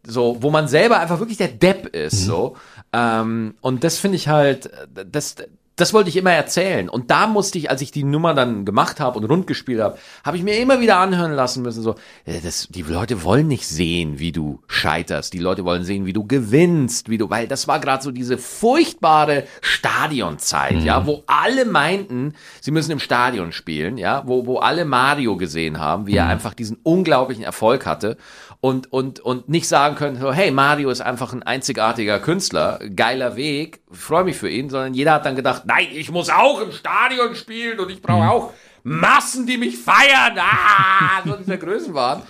so, wo man selber einfach wirklich der Depp ist, so. Ähm, und das finde ich halt, das, das wollte ich immer erzählen. Und da musste ich, als ich die Nummer dann gemacht habe und rund gespielt habe, habe ich mir immer wieder anhören lassen müssen, so, äh, das, die Leute wollen nicht sehen, wie du scheiterst. Die Leute wollen sehen, wie du gewinnst, wie du, weil das war gerade so diese furchtbare Stadionzeit, ja, wo alle meinten, sie müssen im Stadion spielen, ja, wo, wo alle Mario gesehen haben, wie er einfach diesen unglaublichen Erfolg hatte und, und, und nicht sagen können, so, hey, Mario ist einfach ein einzigartiger Künstler, geiler Weg, freue mich für ihn, sondern jeder hat dann gedacht, nein, ich muss auch im Stadion spielen und ich brauche auch Massen, die mich feiern, ah, so diese Größen waren.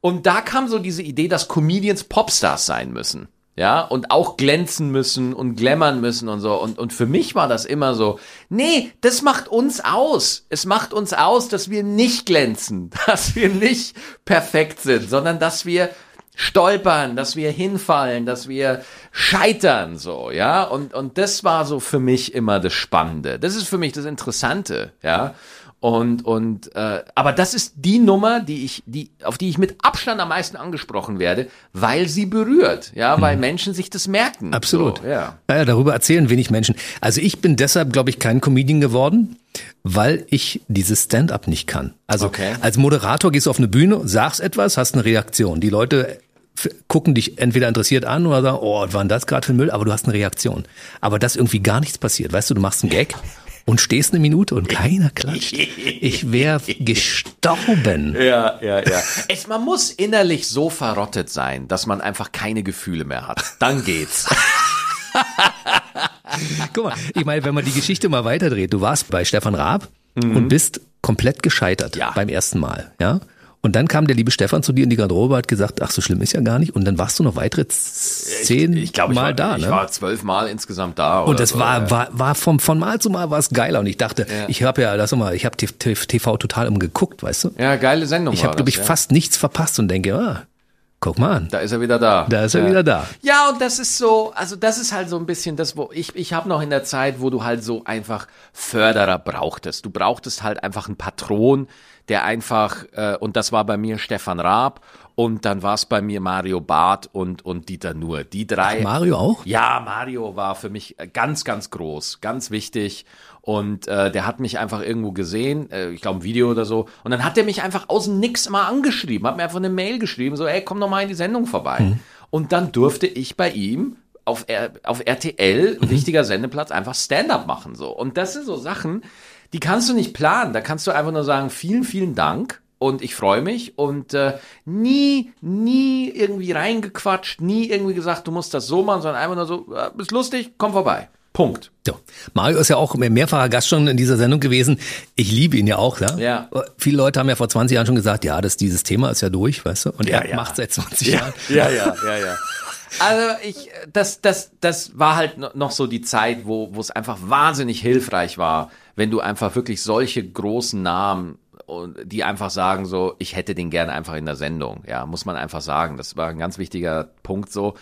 Und da kam so diese Idee, dass Comedians Popstars sein müssen. Ja, und auch glänzen müssen und glammern müssen und so. Und, und für mich war das immer so, nee, das macht uns aus. Es macht uns aus, dass wir nicht glänzen, dass wir nicht perfekt sind, sondern dass wir stolpern, dass wir hinfallen, dass wir scheitern, so, ja. Und, und das war so für mich immer das Spannende. Das ist für mich das Interessante, ja. Und, und äh, aber das ist die Nummer, die ich, die, auf die ich mit Abstand am meisten angesprochen werde, weil sie berührt, ja, weil Menschen sich das merken. Absolut. So, ja. Naja, darüber erzählen wenig Menschen. Also ich bin deshalb, glaube ich, kein Comedian geworden, weil ich dieses Stand-up nicht kann. Also Okay. als Moderator gehst du auf eine Bühne, sagst etwas, hast eine Reaktion. Die Leute gucken dich entweder interessiert an oder sagen, oh, was war denn das gerade für Müll? Aber du hast eine Reaktion. Aber dass irgendwie gar nichts passiert. Weißt du, du machst einen Gag und stehst eine Minute und keiner klatscht. Ich wäre gestorben. Ja, ja, ja. Es, man muss innerlich so verrottet sein, dass man einfach keine Gefühle mehr hat. Dann geht's. Guck mal, ich meine, wenn man die Geschichte mal weiterdreht, du warst bei Stefan Raab und bist komplett gescheitert Ja. beim ersten Mal, ja? Und dann kam der liebe Stefan zu dir in die Garderobe, hat gesagt, ach, so schlimm ist ja gar nicht. Und dann warst du noch weitere zehn ich, ich glaub, ich Mal war, da, Ich ne? war zwölf Mal insgesamt da. Und oder das so, war, ja. war, war vom, von Mal zu Mal war es geiler. Und ich dachte, Ja. ich habe ja, lass mal, ich habe TV total umgeguckt, weißt du? Ja, geile Sendung Ich habe, glaube ich, ja. fast nichts verpasst und denke, ah, guck mal an. Da ist er wieder da. Da ist er ja. wieder da. Ja, und das ist so, also das ist halt so ein bisschen das, wo ich, ich habe noch in der Zeit, wo du halt so einfach Förderer brauchtest. Du brauchtest halt einfach einen Patron, der einfach, äh, und das war bei mir Stefan Raab und dann war es bei mir Mario Barth und, und Dieter Nuhr. Die drei. Mario auch? Ja, Mario war für mich äh, ganz, ganz groß, ganz wichtig. Und äh, der hat mich einfach irgendwo gesehen, äh, ich glaube ein Video oder so. Und dann hat er mich einfach aus dem Nix mal angeschrieben, hat mir einfach eine Mail geschrieben, so, ey, komm doch mal in die Sendung vorbei. Und dann durfte ich bei ihm auf, R auf RTL, wichtiger Sendeplatz, einfach Stand-up machen. so. Und das sind so Sachen, die kannst du nicht planen. Da kannst du einfach nur sagen, vielen, vielen Dank und ich freue mich und äh, nie, nie irgendwie reingequatscht, nie irgendwie gesagt, du musst das so machen, sondern einfach nur so, äh, bist lustig, komm vorbei. Punkt. So. Mario ist ja auch mehrfacher Gast schon in dieser Sendung gewesen. Ich liebe ihn ja auch, ja. Ja. Viele Leute haben ja vor 20 Jahren schon gesagt, ja, das, dieses Thema ist ja durch, weißt du? Und Ja, er ja. macht seit 20 Jahren. ja, ja, ja, ja. Also ich, das, das, das war halt no- noch so die Zeit, wo, wo es einfach wahnsinnig hilfreich war, wenn du einfach wirklich solche großen Namen und die einfach sagen so, ich hätte den gerne einfach in der Sendung. Ja, muss man einfach sagen. Das war ein ganz wichtiger Punkt so.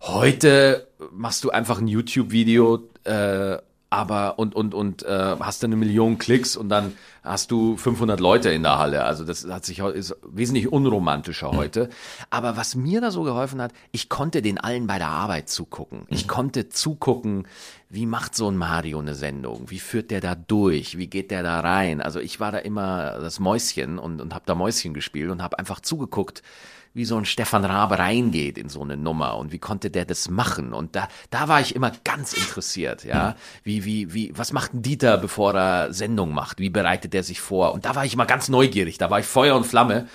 Heute machst du einfach ein YouTube-Video, äh, aber und und und äh, hast dann eine Million Klicks und dann hast du 500 Leute in der Halle. Also das hat sich ist wesentlich unromantischer heute. Aber was mir da so geholfen hat, ich konnte den allen bei der Arbeit zugucken. Ich konnte zugucken, wie macht so ein Mario eine Sendung? Wie führt der da durch? Wie geht der da rein? Also ich war da immer das Mäuschen und und habe da Mäuschen gespielt und habe einfach zugeguckt wie so ein Stefan Raab reingeht in so eine Nummer und wie konnte der das machen? Und da, da war ich immer ganz interessiert, ja. Wie, wie, wie, was macht ein Dieter, bevor er Sendung macht? Wie bereitet er sich vor? Und da war ich immer ganz neugierig, da war ich Feuer und Flamme.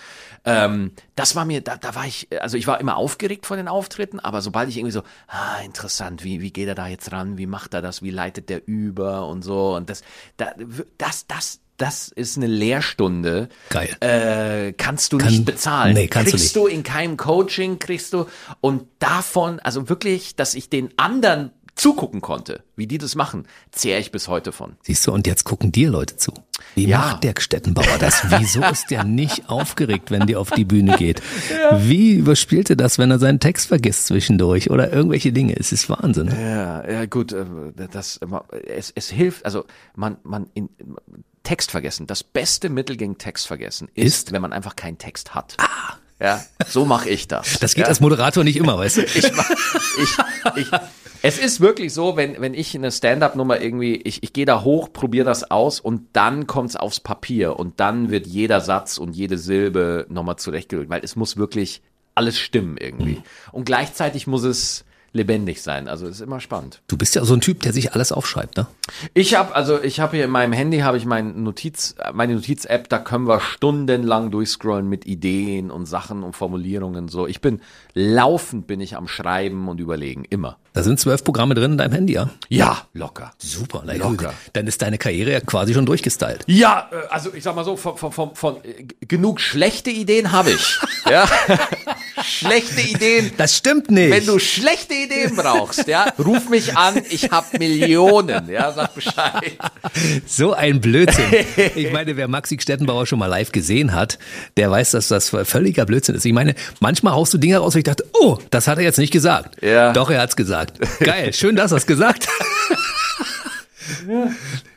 Ähm, das war mir, da, da war ich, also ich war immer aufgeregt von den Auftritten, aber sobald ich irgendwie so, ah, interessant, wie, wie geht er da jetzt ran? Wie macht er das? Wie leitet der über und so? Und das, da, das, das, das ist eine Lehrstunde. Geil. Äh, kannst du Kann- nicht bezahlen. nee, kannst du kriegst nicht. du in keinem Coaching, kriegst du. Und davon, also wirklich, dass ich den anderen zugucken konnte, wie die das machen, zehre ich bis heute von. Siehst du, und jetzt gucken dir Leute zu. Wie Ja. macht der Stettenbauer das? Wieso ist der nicht aufgeregt, wenn der auf die Bühne geht? Wie überspielt er das, wenn er seinen Text vergisst zwischendurch oder irgendwelche Dinge? Es ist Wahnsinn. Ja, ja gut, äh, das es, es hilft, also man man in Text vergessen. Das beste Mittel gegen Text vergessen ist, Ist? wenn man einfach keinen Text hat. Ah. Ja, so mache ich das. Das geht ja. als Moderator nicht immer, weißt du? ich, mach- ich, ich, es ist wirklich so, wenn, wenn ich eine Stand-up-Nummer irgendwie, ich, ich gehe da hoch, probiere das aus und dann kommt's aufs Papier und dann wird jeder Satz und jede Silbe nochmal zurechtgerückt, weil es muss wirklich alles stimmen irgendwie. Und gleichzeitig muss es lebendig sein. Also es ist immer spannend. Du bist ja so ein Typ, der sich alles aufschreibt, ne? Ich habe also ich habe hier in meinem Handy habe ich mein Notiz meine Notiz App, da können wir stundenlang durchscrollen mit Ideen und Sachen und Formulierungen so. Ich bin laufend bin ich am schreiben und überlegen immer. Da sind zwölf Programme drin in deinem Handy, ja? Ja, locker. Super, na Locker. Dann ist deine Karriere ja quasi schon durchgestylt. Ja, äh, also ich sag mal so, von, von, von, von äh, genug schlechte Ideen habe ich. ja. Schlechte Ideen. Das stimmt nicht. Wenn du schlechte Ideen brauchst, ja, ruf mich an, ich habe Millionen, ja, sag Bescheid. So ein Blödsinn. Ich meine, wer Maxi Stettenbauer schon mal live gesehen hat, der weiß, dass das völliger Blödsinn ist. Ich meine, manchmal haust du Dinge raus, wo ich dachte, oh, das hat er jetzt nicht gesagt. Ja. Doch, er hat's gesagt. Geil, schön, dass er es gesagt hat.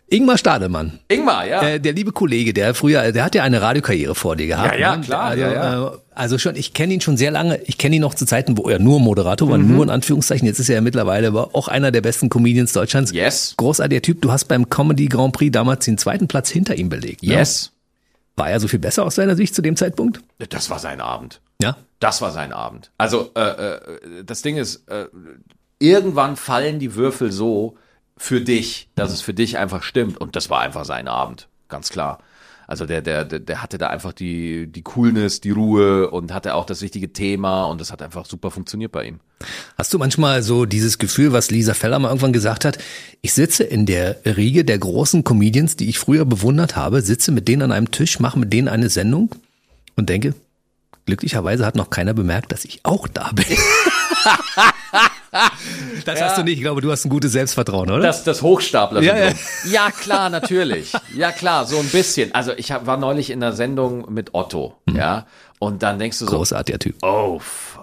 Ingmar Stadelmann, Ingmar, ja. äh, der liebe Kollege, der früher, der hat ja eine Radiokarriere vor dir gehabt. Ja, ja, ne? klar, Also, ja, ja. Also schon, ich kenne ihn schon sehr lange. Ich kenne ihn noch zu Zeiten, wo er nur Moderator war, Mhm. nur in Anführungszeichen. Jetzt ist er ja mittlerweile aber auch einer der besten Comedians Deutschlands. Yes. Großartiger Typ. Du hast beim Comedy Grand Prix damals den zweiten Platz hinter ihm belegt. Ne? yes. War er so viel besser aus seiner Sicht zu dem Zeitpunkt? Das war sein Abend. Ja. Das war sein Abend. Also äh, äh, das Ding ist, äh, irgendwann fallen die Würfel so für dich, dass es für dich einfach stimmt. Und das war einfach sein Abend, ganz klar. Also der, der, der, der hatte da einfach die, die Coolness, die Ruhe und hatte auch das richtige Thema und das hat einfach super funktioniert bei ihm. Hast du manchmal so dieses Gefühl, was Lisa Feller mal irgendwann gesagt hat? Ich sitze in der Riege der großen Comedians, die ich früher bewundert habe, sitze mit denen an einem Tisch, mache mit denen eine Sendung und denke, glücklicherweise hat noch keiner bemerkt, dass ich auch da bin. das hast du nicht. Ich glaube, du hast ein gutes Selbstvertrauen, oder? Das, das Hochstapler. Ja, ja. ja, klar, natürlich. Ja, klar, so ein bisschen. Also ich hab, war neulich in einer Sendung mit Otto, ja. Und dann denkst du so, Großartiger Typ. Oh,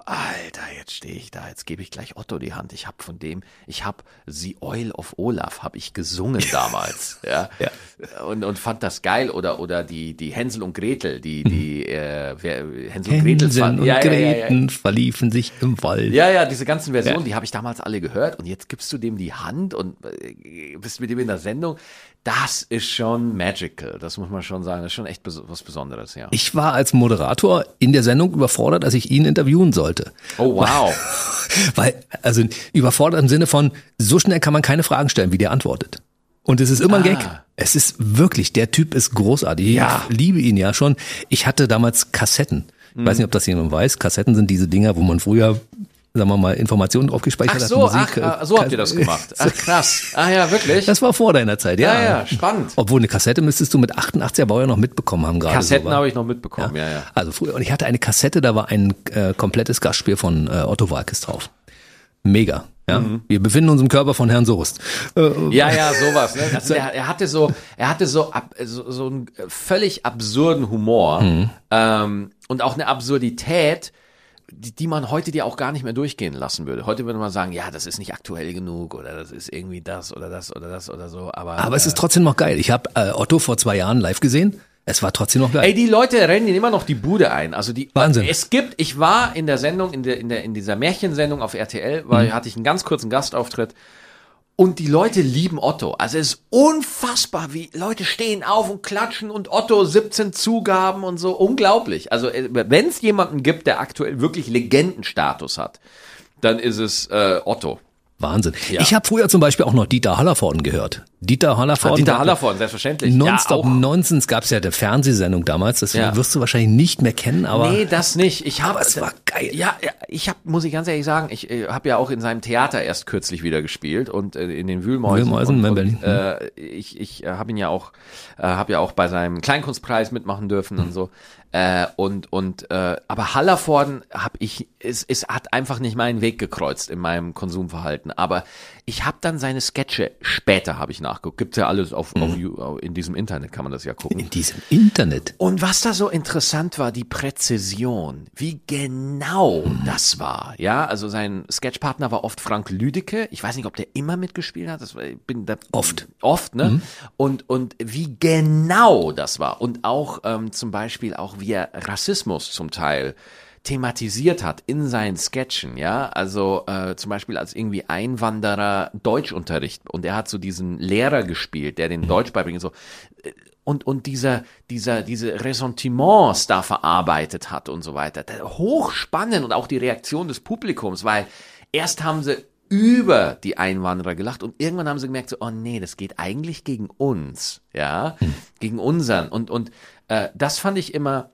Alter, jetzt stehe ich da, jetzt gebe ich gleich Otto die Hand. Ich habe von dem, ich habe The Oil of Olaf, habe ich gesungen damals, ja. Ja. Und, und fand das geil oder oder die die Hänsel und Gretel, die die äh, wer, Hänsel und Gretel Hänsel fand- und ja, ja, ja. Greten verliefen sich im Wald. Ja, ja, diese ganzen Versionen, die habe ich damals alle gehört und jetzt gibst du dem die Hand und äh, bist mit dem in der Sendung. Das ist schon magical, das muss man schon sagen. Das ist schon echt was Besonderes, ja. Ich war als Moderator in der Sendung überfordert, als ich ihn interviewen sollte. Oh, wow. Weil, also überfordert im Sinne von, so schnell kann man keine Fragen stellen, wie der antwortet. Und es ist immer ein Ah. Gag. Es ist wirklich, der Typ ist großartig. Ja. Ich liebe ihn ja schon. Ich hatte damals Kassetten. Ich Mhm. weiß nicht, ob das jemand weiß. Kassetten sind diese Dinger, wo man früher, sagen wir mal, Informationen drauf gespeichert Ach hat. so, ach, Musik, äh, äh, so habt ihr das gemacht. Ach krass. Ah ja, wirklich? Das war vor deiner Zeit, ja. Ja, ja, spannend. Obwohl eine Kassette müsstest du mit 88er Baujahr noch mitbekommen haben gerade. Kassetten so, habe ich noch mitbekommen, ja, ja. Also früher, und ich hatte eine Kassette, da war ein äh, komplettes Gastspiel von äh, Otto Walkes drauf. Mega. Ja, Mhm. wir befinden uns im Körper von Herrn Soest. Äh, Ja, ja, sowas. Ne? Also er, er hatte so, er hatte so, ab, so, so einen völlig absurden Humor Mhm. ähm, und auch eine Absurdität, die, die man heute dir auch gar nicht mehr durchgehen lassen würde. Heute würde man sagen, ja, das ist nicht aktuell genug oder das ist irgendwie das oder das oder das oder so. Aber, aber es ist trotzdem noch geil. Ich habe äh, Otto vor zwei Jahren live gesehen. Es war trotzdem noch geil. Ey, die Leute rennen immer noch die Bude ein. Also die Wahnsinn. Es gibt, ich war in der Sendung, in der, in der, in dieser Märchensendung auf RTL, weil Mhm. hatte ich einen ganz kurzen Gastauftritt. Und die Leute lieben Otto. Also es ist unfassbar, wie Leute stehen auf und klatschen und Otto 17 Zugaben und so. Unglaublich. Also wenn es jemanden gibt, der aktuell wirklich Legendenstatus hat, dann ist es äh, Otto. Wahnsinn. Ja. Ich habe früher zum Beispiel auch noch Dieter Hallervorden gehört. Dieter Hallervorden. Dieter gab- Hallervorden, selbstverständlich. Nonstop Ja. Nonsens gab es ja der Fernsehsendung damals. Das Ja. wirst du wahrscheinlich nicht mehr kennen, aber Nee, das nicht. Ich habe es war geil. Ja, ja, ich habe muss ich ganz ehrlich sagen, ich äh, habe ja auch in seinem Theater erst kürzlich wieder gespielt und äh, in den Wühlmäusen. Wühlmäusen und, und, Berlin. Äh, ich ich äh, habe ihn ja auch äh, habe ja auch bei seinem Kleinkunstpreis mitmachen dürfen und so. Äh, und und äh, aber Hallervorden habe ich es, es hat einfach nicht meinen Weg gekreuzt in meinem Konsumverhalten. Aber ich habe dann seine Sketche später habe ich nachgeguckt. Gibt's ja alles auf, auf You- in diesem Internet kann man das ja gucken. in diesem Internet. Und was da so interessant war, die Präzision, wie genau das war. Ja, also sein Sketchpartner war oft Frank Lüdecke. Ich weiß nicht, ob der immer mitgespielt hat. Das war, ich bin da Oft. Oft, ne? Und, und wie genau das war. Und auch ähm, zum Beispiel auch, wie er Rassismus zum Teil thematisiert hat in seinen Sketchen, ja, also äh, zum Beispiel als irgendwie Einwanderer Deutschunterricht und er hat so diesen Lehrer gespielt, der den Deutsch beibringt, so und, und dieser, dieser, diese Ressentiments da verarbeitet hat und so weiter. Hochspannend und auch die Reaktion des Publikums, weil erst haben sie über die Einwanderer gelacht und irgendwann haben sie gemerkt, so, oh nee, das geht eigentlich gegen uns, ja, gegen unseren. Und, und äh, das fand ich immer,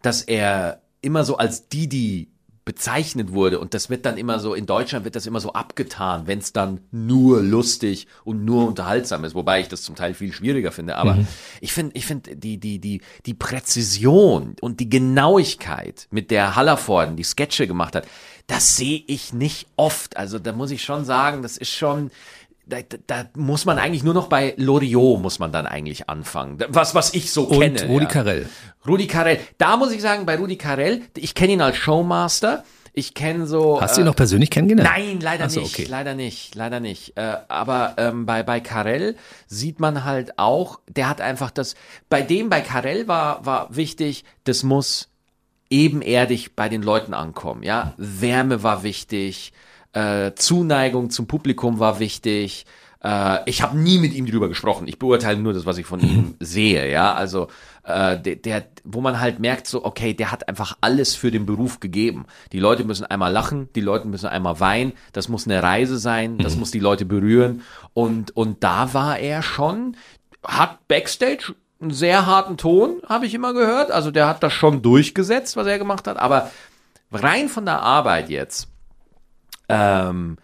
dass er immer so als Didi bezeichnet wurde. Und das wird dann immer so, in Deutschland wird das immer so abgetan, wenn es dann nur lustig und nur unterhaltsam ist, wobei ich das zum Teil viel schwieriger finde, aber ich finde, ich finde die, die, die, die Präzision und die Genauigkeit, mit der Hallervorden die Sketche gemacht hat, das sehe ich nicht oft, also da muss ich schon sagen, das ist schon, da, da, muss man eigentlich nur noch bei Loriot muss man dann eigentlich anfangen. Was, was ich so Und kenne. Rudi ja. Carell. Rudi Carell. Da muss ich sagen, bei Rudi Carell, ich kenne ihn als Showmaster. Ich kenne so. Hast du ihn noch persönlich kennengelernt? Nein, leider so, nicht. okay. Leider nicht. Leider nicht. Äh, aber ähm, bei, bei Carell sieht man halt auch, der hat einfach das. Bei dem, bei Carell war, war wichtig, das muss ebenerdig bei den Leuten ankommen. Ja, Wärme war wichtig, äh, Zuneigung zum Publikum war wichtig. Äh, ich habe nie mit ihm drüber gesprochen. Ich beurteile nur das, was ich von ihm sehe. Ja, also äh, der, der, wo man halt merkt, so okay, der hat einfach alles für den Beruf gegeben. Die Leute müssen einmal lachen, die Leute müssen einmal weinen. Das muss eine Reise sein, das muss die Leute berühren. Und und da war er schon, hat backstage einen sehr harten Ton, habe ich immer gehört. Also der hat das schon durchgesetzt, was er gemacht hat. Aber rein von der Arbeit jetzt, ähm,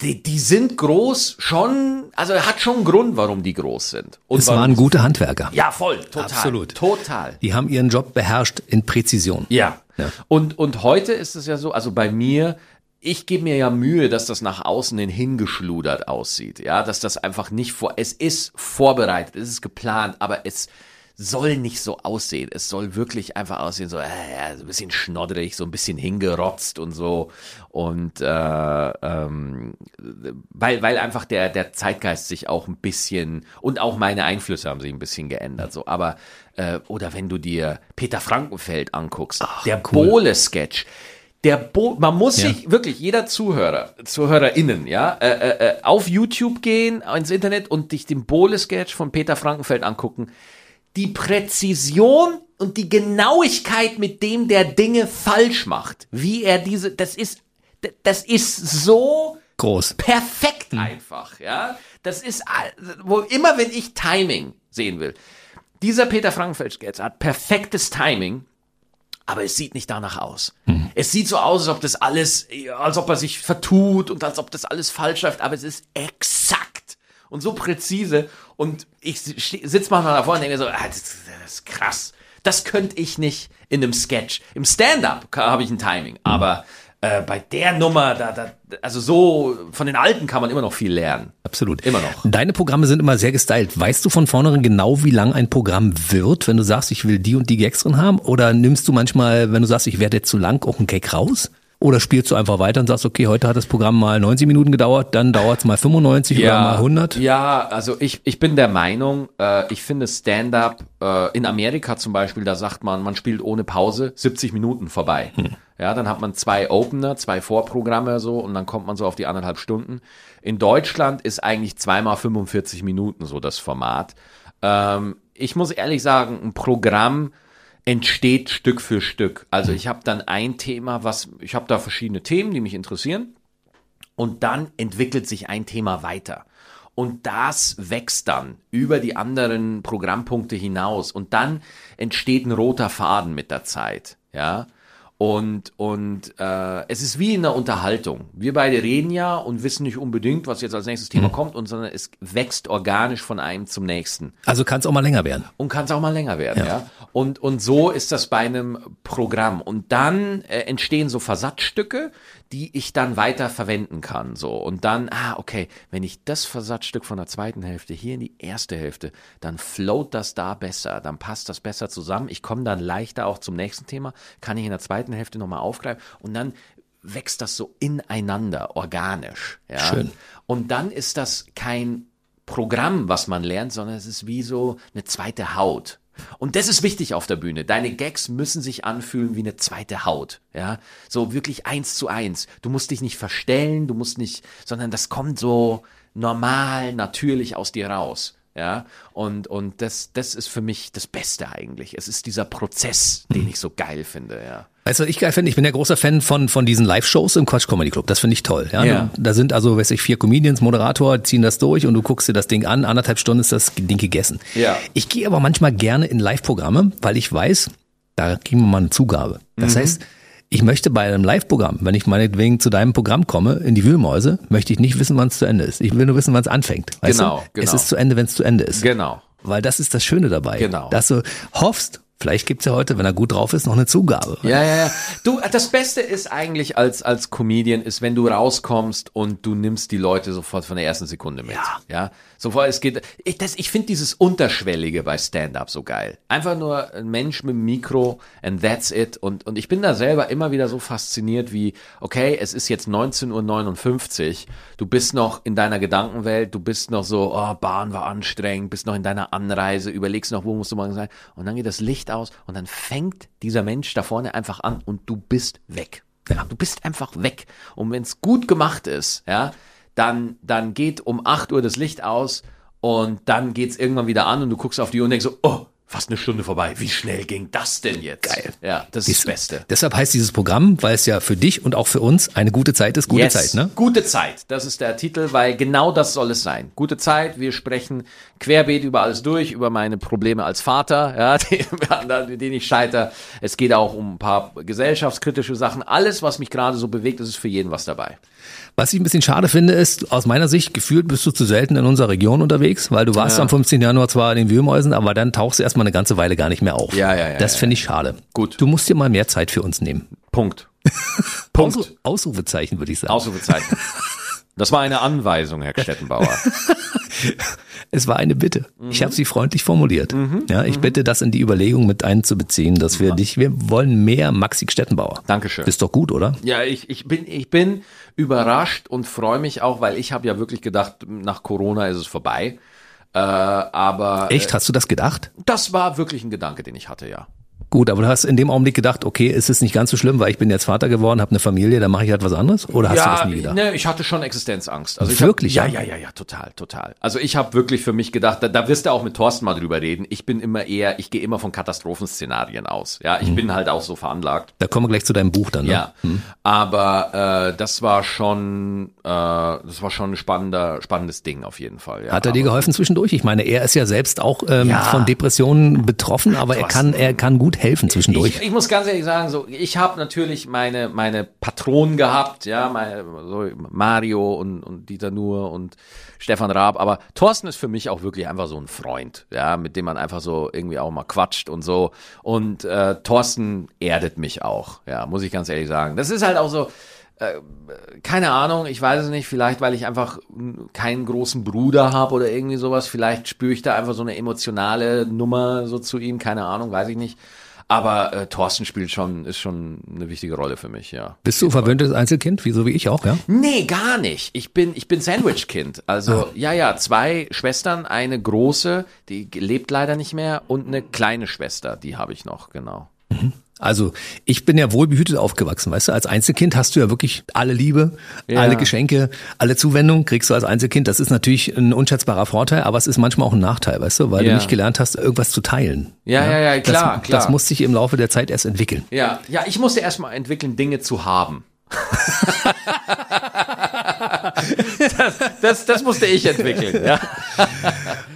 die, die sind groß schon, also hat schon einen Grund, warum die groß sind. Und Es waren gute Handwerker. Ja, voll, total. Absolut. Total. Die haben ihren Job beherrscht in Präzision. Ja. Ja. Und, und heute ist es ja so, also bei mir, ich gebe mir ja Mühe, dass das nach außen hin hingeschludert aussieht. Ja, dass das einfach nicht vor, es ist vorbereitet, es ist geplant, aber es soll nicht so aussehen. Es soll wirklich einfach aussehen, so, äh, ja, so ein bisschen schnoddrig, so ein bisschen hingerotzt und so. Und äh, ähm, weil, weil einfach der, der Zeitgeist sich auch ein bisschen und auch meine Einflüsse haben sich ein bisschen geändert. So, aber äh, oder wenn du dir Peter Frankenfeld anguckst, der cool. Bohle-Sketch. Der Bo man muss sich wirklich, jeder Zuhörer, ZuhörerInnen, ja, äh, äh, äh, auf YouTube gehen, ins Internet und dich den Bohle-Sketch von Peter Frankenfeld angucken. Die Präzision und die Genauigkeit, mit dem der Dinge falsch macht, wie er diese, das ist, das ist so Groß. perfekt einfach, ja. Das ist, wo immer wenn ich Timing sehen will. Dieser Peter Frankenfeld-Sketch hat perfektes Timing, aber es sieht nicht danach aus. Es sieht so aus, als ob das alles, als ob er sich vertut und als ob das alles falsch läuft, aber es ist exakt und so präzise und ich sitze manchmal davor und denke so, ah, das, das ist krass. Das könnte ich nicht in einem Sketch. Im Stand-up habe ich ein Timing, aber äh, bei der Nummer, da, da, also so von den Alten kann man immer noch viel lernen. Absolut. Immer noch. Deine Programme sind immer sehr gestylt. Weißt du von vornherein genau, wie lang ein Programm wird, wenn du sagst, ich will die und die Gags drin haben? Oder nimmst du manchmal, wenn du sagst, ich werde jetzt zu lang, auch einen Gag raus? Oder spielst du einfach weiter und sagst, okay, heute hat das Programm mal 90 Minuten gedauert, dann dauert es mal 95 oder mal 100? Ja, also ich, ich bin der Meinung, äh, ich finde Stand-up äh, in Amerika zum Beispiel, da sagt man, man spielt ohne Pause 70 Minuten vorbei. Ja, dann hat man zwei Opener, zwei Vorprogramme so und dann kommt man so auf die anderthalb Stunden. In Deutschland ist eigentlich zweimal 45 Minuten so das Format. Ähm, ich muss ehrlich sagen, ein Programm entsteht Stück für Stück. Also ich habe dann ein Thema, was ich habe da verschiedene Themen, die mich interessieren und dann entwickelt sich ein Thema weiter. Und das wächst dann über die anderen Programmpunkte hinaus. Und dann entsteht ein roter Faden mit der Zeit. Ja. Und, und äh, es ist wie in einer Unterhaltung. Wir beide reden ja und wissen nicht unbedingt, was jetzt als nächstes Thema kommt, und sondern es wächst organisch von einem zum nächsten Also kann es auch mal länger werden. und kann es auch mal länger werden, ja. Und, und so ist das bei einem Programm. Und dann äh, entstehen so Versatzstücke, die ich dann weiter verwenden kann. So. Und dann, ah, okay, wenn ich das Versatzstück von der zweiten Hälfte hier in die erste Hälfte, dann float das da besser, dann passt das besser zusammen. Ich komme dann leichter auch zum nächsten Thema, kann ich in der zweiten Hälfte nochmal aufgreifen und dann wächst das so ineinander, organisch. Ja? Schön. Und dann ist das kein Programm, was man lernt, sondern es ist wie so eine zweite Haut. Und das ist wichtig auf der Bühne. Deine Gags müssen sich anfühlen wie eine zweite Haut. Ja, so wirklich eins zu eins. Du musst dich nicht verstellen, du musst nicht, sondern das kommt so normal, natürlich aus dir raus. Ja, und, und das, das ist für mich das Beste eigentlich. Es ist dieser Prozess, den ich so geil finde, ja. Weißt du, was ich geil finde? Ich bin ja großer Fan von, von diesen Live-Shows im Quatsch Comedy Club. Das finde ich toll. Ja? Ja. Da sind also, weiß ich, vier Comedians, Moderator, ziehen das durch und du guckst dir das Ding an. Anderthalb Stunden ist das Ding gegessen. Ja. Ich gehe aber manchmal gerne in Live-Programme, weil ich weiß, da kriegen wir mal eine Zugabe. Das heißt, ich möchte bei einem Live-Programm, wenn ich meinetwegen zu deinem Programm komme, in die Wühlmäuse, möchte ich nicht wissen, wann es zu Ende ist. Ich will nur wissen, wann es anfängt. Weißt Genau, du? genau. Es ist zu Ende, wenn es zu Ende ist. Genau. Weil das ist das Schöne dabei. Genau. Dass du hoffst, vielleicht gibt's ja heute, wenn er gut drauf ist, noch eine Zugabe. Ja, ja, ja. Du, das Beste ist eigentlich als, als Comedian, ist, wenn du rauskommst und du nimmst die Leute sofort von der ersten Sekunde mit. Ja. Ja. Sofort, es geht, ich, das, ich finde dieses Unterschwellige bei Stand-Up so geil. Einfach nur ein Mensch mit dem Mikro and that's it. Und, und ich bin da selber immer wieder so fasziniert wie, okay, es ist jetzt 19.59 Uhr, du bist noch in deiner Gedankenwelt, du bist noch so, oh, Bahn war anstrengend, bist noch in deiner Anreise, überlegst noch, wo musst du morgen sein. Und dann geht das Licht aus und dann fängt dieser Mensch da vorne einfach an und du bist weg. Ja, du bist einfach weg. Und wenn es gut gemacht ist, ja, dann, dann geht um 8 Uhr das Licht aus und dann geht's irgendwann wieder an und du guckst auf die Uhr und denkst so, oh, fast eine Stunde vorbei. Wie schnell ging das denn jetzt? Geil. Ja, das ist das Beste. Deshalb heißt dieses Programm, weil es ja für dich und auch für uns eine gute Zeit ist, gute Yes. Zeit, ne? Gute Zeit, das ist der Titel, weil genau das soll es sein. Gute Zeit, wir sprechen querbeet über alles durch, über meine Probleme als Vater, ja, die, an denen ich scheiter. Es geht auch um ein paar gesellschaftskritische Sachen. Alles, was mich gerade so bewegt, ist für jeden was dabei. Was ich ein bisschen schade finde, ist, aus meiner Sicht, gefühlt bist du zu selten in unserer Region unterwegs, weil du warst am 15. Januar zwar in den Wühlmäusen, aber dann tauchst du erstmal eine ganze Weile gar nicht mehr auf. Ja, ja, ja, Das ja, finde ich schade. Gut. Du musst dir mal mehr Zeit für uns nehmen. Punkt. Punkt. Ausru Ausrufezeichen, würde ich sagen. Ausrufezeichen. Das war eine Anweisung, Herr Stettenbauer. Es war eine Bitte. Ich Mhm. habe sie freundlich formuliert. Ja, ich bitte, das in die Überlegung mit einzubeziehen, dass wir dich, wir wollen mehr Maxi Stettenbauer. Dankeschön. Ist doch gut, oder? Ja, ich, ich bin ich bin überrascht und freue mich auch, weil ich habe ja wirklich gedacht, nach Corona ist es vorbei. Äh, aber Echt? Hast du das gedacht? das war wirklich ein Gedanke, den ich hatte, ja. Gut, aber du hast in dem Augenblick gedacht, okay, es ist nicht ganz so schlimm, weil ich bin jetzt Vater geworden, habe eine Familie, dann mache ich halt was anderes? Oder hast du das nie gedacht? Ne, ich hatte schon Existenzangst. Also ich Wirklich, Hab, ja? ja, ja, ja, ja, total, total. Also ich habe wirklich für mich gedacht, da, da wirst du auch mit Thorsten mal drüber reden. Ich bin immer eher, ich gehe immer von Katastrophenszenarien aus. Ja, ich bin halt auch so veranlagt. Da kommen wir gleich zu deinem Buch dann. Ne? Ja, aber äh, das war schon, äh, das war schon ein spannender, spannendes Ding auf jeden Fall. Ja. Hat er dir geholfen zwischendurch? Ich meine, er ist ja selbst auch ähm, Ja. von Depressionen betroffen, aber er kann, er kann gut helfen zwischendurch. Ich, ich muss ganz ehrlich sagen, so ich habe natürlich meine meine Patronen gehabt, ja, meine, so Mario und, und Dieter Nuhr und Stefan Raab, aber Thorsten ist für mich auch wirklich einfach so ein Freund, ja, mit dem man einfach so irgendwie auch mal quatscht und so. Und äh, Thorsten erdet mich auch, ja, muss ich ganz ehrlich sagen. Das ist halt auch so. Äh, keine Ahnung, ich weiß es nicht, vielleicht weil ich einfach keinen großen Bruder habe oder irgendwie sowas, vielleicht spüre ich da einfach so eine emotionale Nummer so zu ihm, keine Ahnung, weiß ich nicht. Aber äh, Thorsten spielt schon, ist schon eine wichtige Rolle für mich, ja. Bist du verwöhntes Einzelkind, wie so wie ich auch, ja? Nee, gar nicht. Ich bin, ich bin Sandwich-Kind. Also, ja, ja, zwei Schwestern, eine große, die lebt leider nicht mehr, und eine kleine Schwester, die habe ich noch, genau. Also ich bin ja wohlbehütet aufgewachsen, weißt du, als Einzelkind hast du ja wirklich alle Liebe, Ja. alle Geschenke, alle Zuwendung kriegst du als Einzelkind. Das ist natürlich ein unschätzbarer Vorteil, aber es ist manchmal auch ein Nachteil, weißt du, weil Ja. du nicht gelernt hast, irgendwas zu teilen. Ja, ja, ja, klar, das, klar. Das muss sich im Laufe der Zeit erst entwickeln. Ja, ja, ich musste erstmal entwickeln, Dinge zu haben. das, das, das musste ich entwickeln, ja.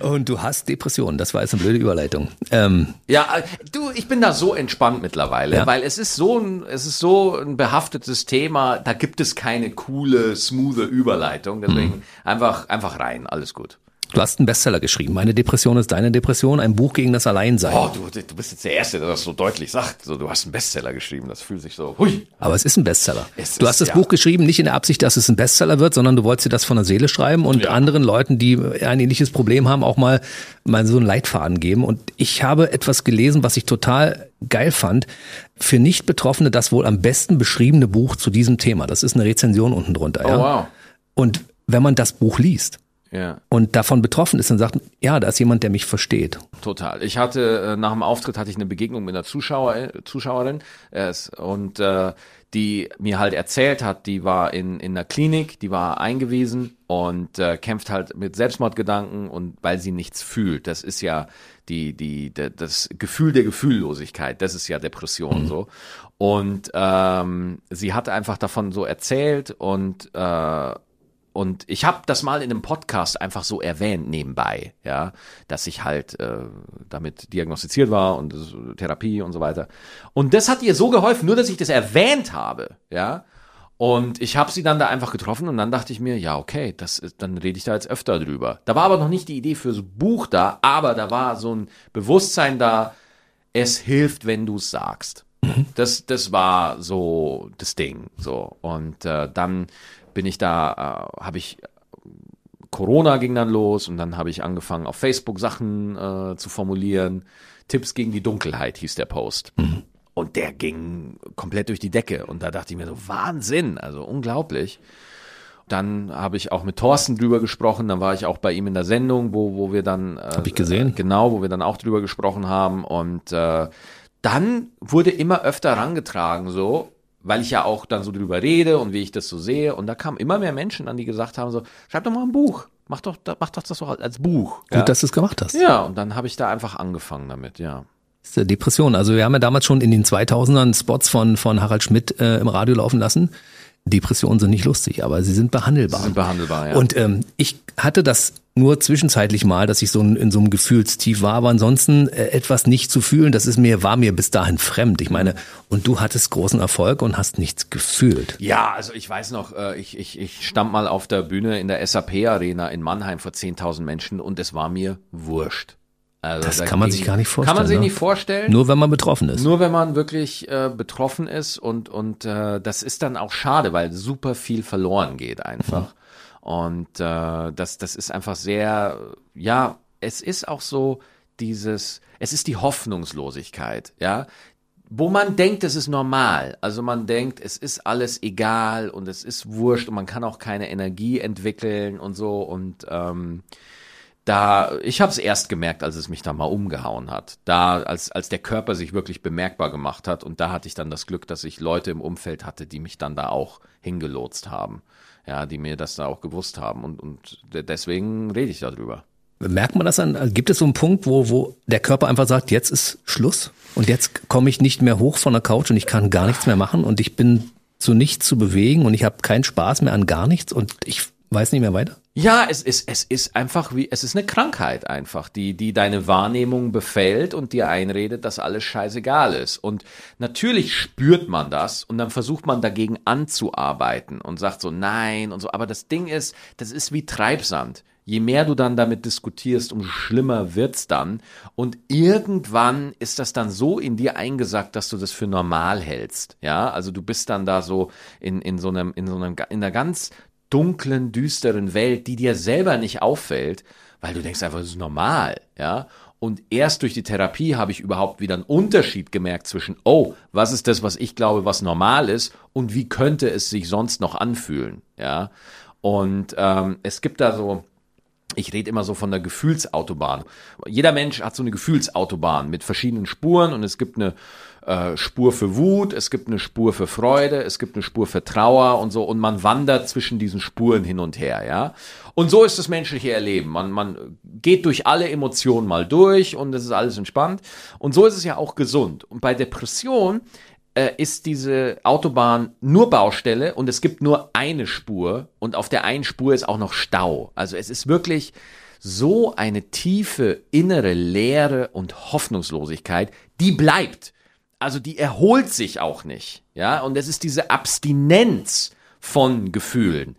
Und du hast Depressionen, das war jetzt eine blöde Überleitung. Ähm, Ja, äh, du, ich bin da so entspannt mittlerweile, Ja. weil es ist so ein, es ist so ein behaftetes Thema, da gibt es keine coole, smoothe Überleitung, deswegen Mhm. einfach, einfach rein, alles gut. Du hast einen Bestseller geschrieben. Meine Depression ist deine Depression, ein Buch gegen das Alleinsein. Oh, du, du bist jetzt der Erste, der das so deutlich sagt. So, du hast einen Bestseller geschrieben, das fühlt sich so, hui. Aber es ist ein Bestseller. Es du ist, hast das ja. Buch geschrieben, nicht in der Absicht, dass es ein Bestseller wird, sondern du wolltest dir das von der Seele schreiben und Ja. anderen Leuten, die ein ähnliches Problem haben, auch mal, mal so einen Leitfaden geben. Und ich habe etwas gelesen, was ich total geil fand. Für Nicht-Betroffene das wohl am besten beschriebene Buch zu diesem Thema. Das ist eine Rezension unten drunter. ja? Oh, wow. Und wenn man das Buch liest Ja. und davon betroffen ist, dann sagt, ja, da ist jemand, der mich versteht. Total. Ich hatte äh, nach dem Auftritt hatte ich eine Begegnung mit einer Zuschauer, äh, Zuschauerin äh, und äh, die mir halt erzählt hat, die war in in einer Klinik, die war eingewiesen und äh, kämpft halt mit Selbstmordgedanken und weil sie nichts fühlt. Das ist ja die die de, das Gefühl der Gefühllosigkeit. Das ist ja Depression so. Und ähm, sie hat einfach davon so erzählt und äh, und ich habe das mal in einem Podcast einfach so erwähnt nebenbei, ja, dass ich halt äh, damit diagnostiziert war und das, Therapie und so weiter. Und das hat ihr so geholfen, nur dass ich das erwähnt habe, ja. Und ich habe sie dann da einfach getroffen und dann dachte ich mir, ja, okay, das ist, dann rede ich da jetzt öfter drüber. Da war aber noch nicht die Idee fürs Buch da, aber da war so ein Bewusstsein da, es hilft, wenn du es sagst. Das, das war so das Ding. So. Und äh, dann bin ich da, äh, habe ich Corona ging dann los und dann habe ich angefangen, auf Facebook Sachen äh, zu formulieren. Tipps gegen die Dunkelheit hieß der Post. Und der ging komplett durch die Decke. Und da dachte ich mir so, Wahnsinn, also unglaublich. Dann habe ich auch mit Thorsten drüber gesprochen. Dann war ich auch bei ihm in der Sendung, wo, wo wir dann. Äh, Hab ich gesehen. Genau, wo wir dann auch drüber gesprochen haben. Und äh, dann wurde immer öfter rangetragen, so, weil ich ja auch dann so drüber rede und wie ich das so sehe. Und da kamen immer mehr Menschen an, die gesagt haben: so, schreib doch mal ein Buch. mach doch, mach doch das doch als Buch. Gut, ja? dass du es gemacht hast. Ja, und dann habe ich da einfach angefangen damit, ja. Depression. Also wir haben ja damals schon in den 2000ern Spots von, von Harald Schmidt äh, im Radio laufen lassen. Depressionen sind nicht lustig, aber sie sind behandelbar. Sie sind behandelbar, ja. Und ähm, ich hatte das nur zwischenzeitlich mal, dass ich so in so einem Gefühlstief war, aber ansonsten äh, etwas nicht zu fühlen, das ist mir, war mir bis dahin fremd. Ich meine, und du hattest großen Erfolg und hast nichts gefühlt. Ja, also ich weiß noch, äh, ich, ich, ich stand mal auf der Bühne in der SAP-Arena in Mannheim vor 10.000 Menschen und es war mir wurscht. Also das kann man sich gar nicht vorstellen. Kann man sich ne? nicht vorstellen. Nur wenn man betroffen ist. Nur wenn man wirklich äh, betroffen ist und und äh, das ist dann auch schade, weil super viel verloren geht einfach. Mhm. Und äh, das das ist einfach sehr ja, es ist auch so dieses es ist die Hoffnungslosigkeit, ja, wo man denkt, es ist normal. Also man denkt, es ist alles egal und es ist wurscht und man kann auch keine Energie entwickeln und so und ähm, da, ich habe es erst gemerkt, als es mich da mal umgehauen hat. Da, als, als der Körper sich wirklich bemerkbar gemacht hat. Und da hatte ich dann das Glück, dass ich Leute im Umfeld hatte, die mich dann da auch hingelotst haben. Ja, die mir das da auch gewusst haben. Und, und deswegen rede ich darüber. Merkt man das an? Gibt es so einen Punkt, wo, wo der Körper einfach sagt, jetzt ist Schluss und jetzt komme ich nicht mehr hoch von der Couch und ich kann gar nichts mehr machen und ich bin zu nichts zu bewegen und ich habe keinen Spaß mehr an gar nichts und ich weiß nicht mehr weiter? Ja, es ist, es ist einfach wie, es ist eine Krankheit einfach, die, die deine Wahrnehmung befällt und dir einredet, dass alles scheißegal ist. Und natürlich spürt man das und dann versucht man dagegen anzuarbeiten und sagt so nein und so. Aber das Ding ist, das ist wie Treibsand. Je mehr du dann damit diskutierst, umso schlimmer wird's dann. Und irgendwann ist das dann so in dir eingesackt, dass du das für normal hältst. Ja, also du bist dann da so in, in so einem, in so einem, in einer ganz dunklen, düsteren Welt, die dir selber nicht auffällt, weil du denkst einfach, das ist normal, ja. Und erst durch die Therapie habe ich überhaupt wieder einen Unterschied gemerkt zwischen, oh, was ist das, was ich glaube, was normal ist, und wie könnte es sich sonst noch anfühlen, ja. Und ähm, es gibt da so, ich rede immer so von der Gefühlsautobahn. Jeder Mensch hat so eine Gefühlsautobahn mit verschiedenen Spuren und es gibt eine äh, Spur für Wut, es gibt eine Spur für Freude, es gibt eine Spur für Trauer und so und man wandert zwischen diesen Spuren hin und her, ja. Und so ist das menschliche Erleben. Man, man geht durch alle Emotionen mal durch und es ist alles entspannt. Und so ist es ja auch gesund. Und bei Depression äh, ist diese Autobahn nur Baustelle und es gibt nur eine Spur und auf der einen Spur ist auch noch Stau. Also es ist wirklich so eine tiefe innere Leere und Hoffnungslosigkeit, die bleibt also die erholt sich auch nicht. Ja, und es ist diese Abstinenz von Gefühlen.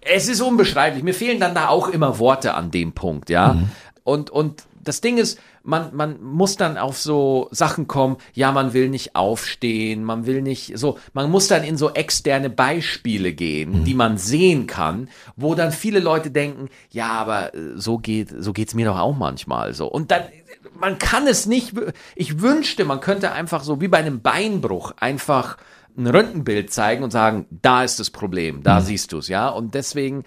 Es ist unbeschreiblich. Mir fehlen dann da auch immer Worte an dem Punkt, ja. Mhm. Und, und das Ding ist, man, man muss dann auf so Sachen kommen, ja, man will nicht aufstehen, man will nicht so, man muss dann in so externe Beispiele gehen, mhm. die man sehen kann, wo dann viele Leute denken, ja, aber äh, so geht, so geht's mir doch auch manchmal so. Und dann, man kann es nicht, ich wünschte, man könnte einfach so wie bei einem Beinbruch einfach ein Röntgenbild zeigen und sagen, da ist das Problem, da mhm. siehst du es, ja. Und deswegen,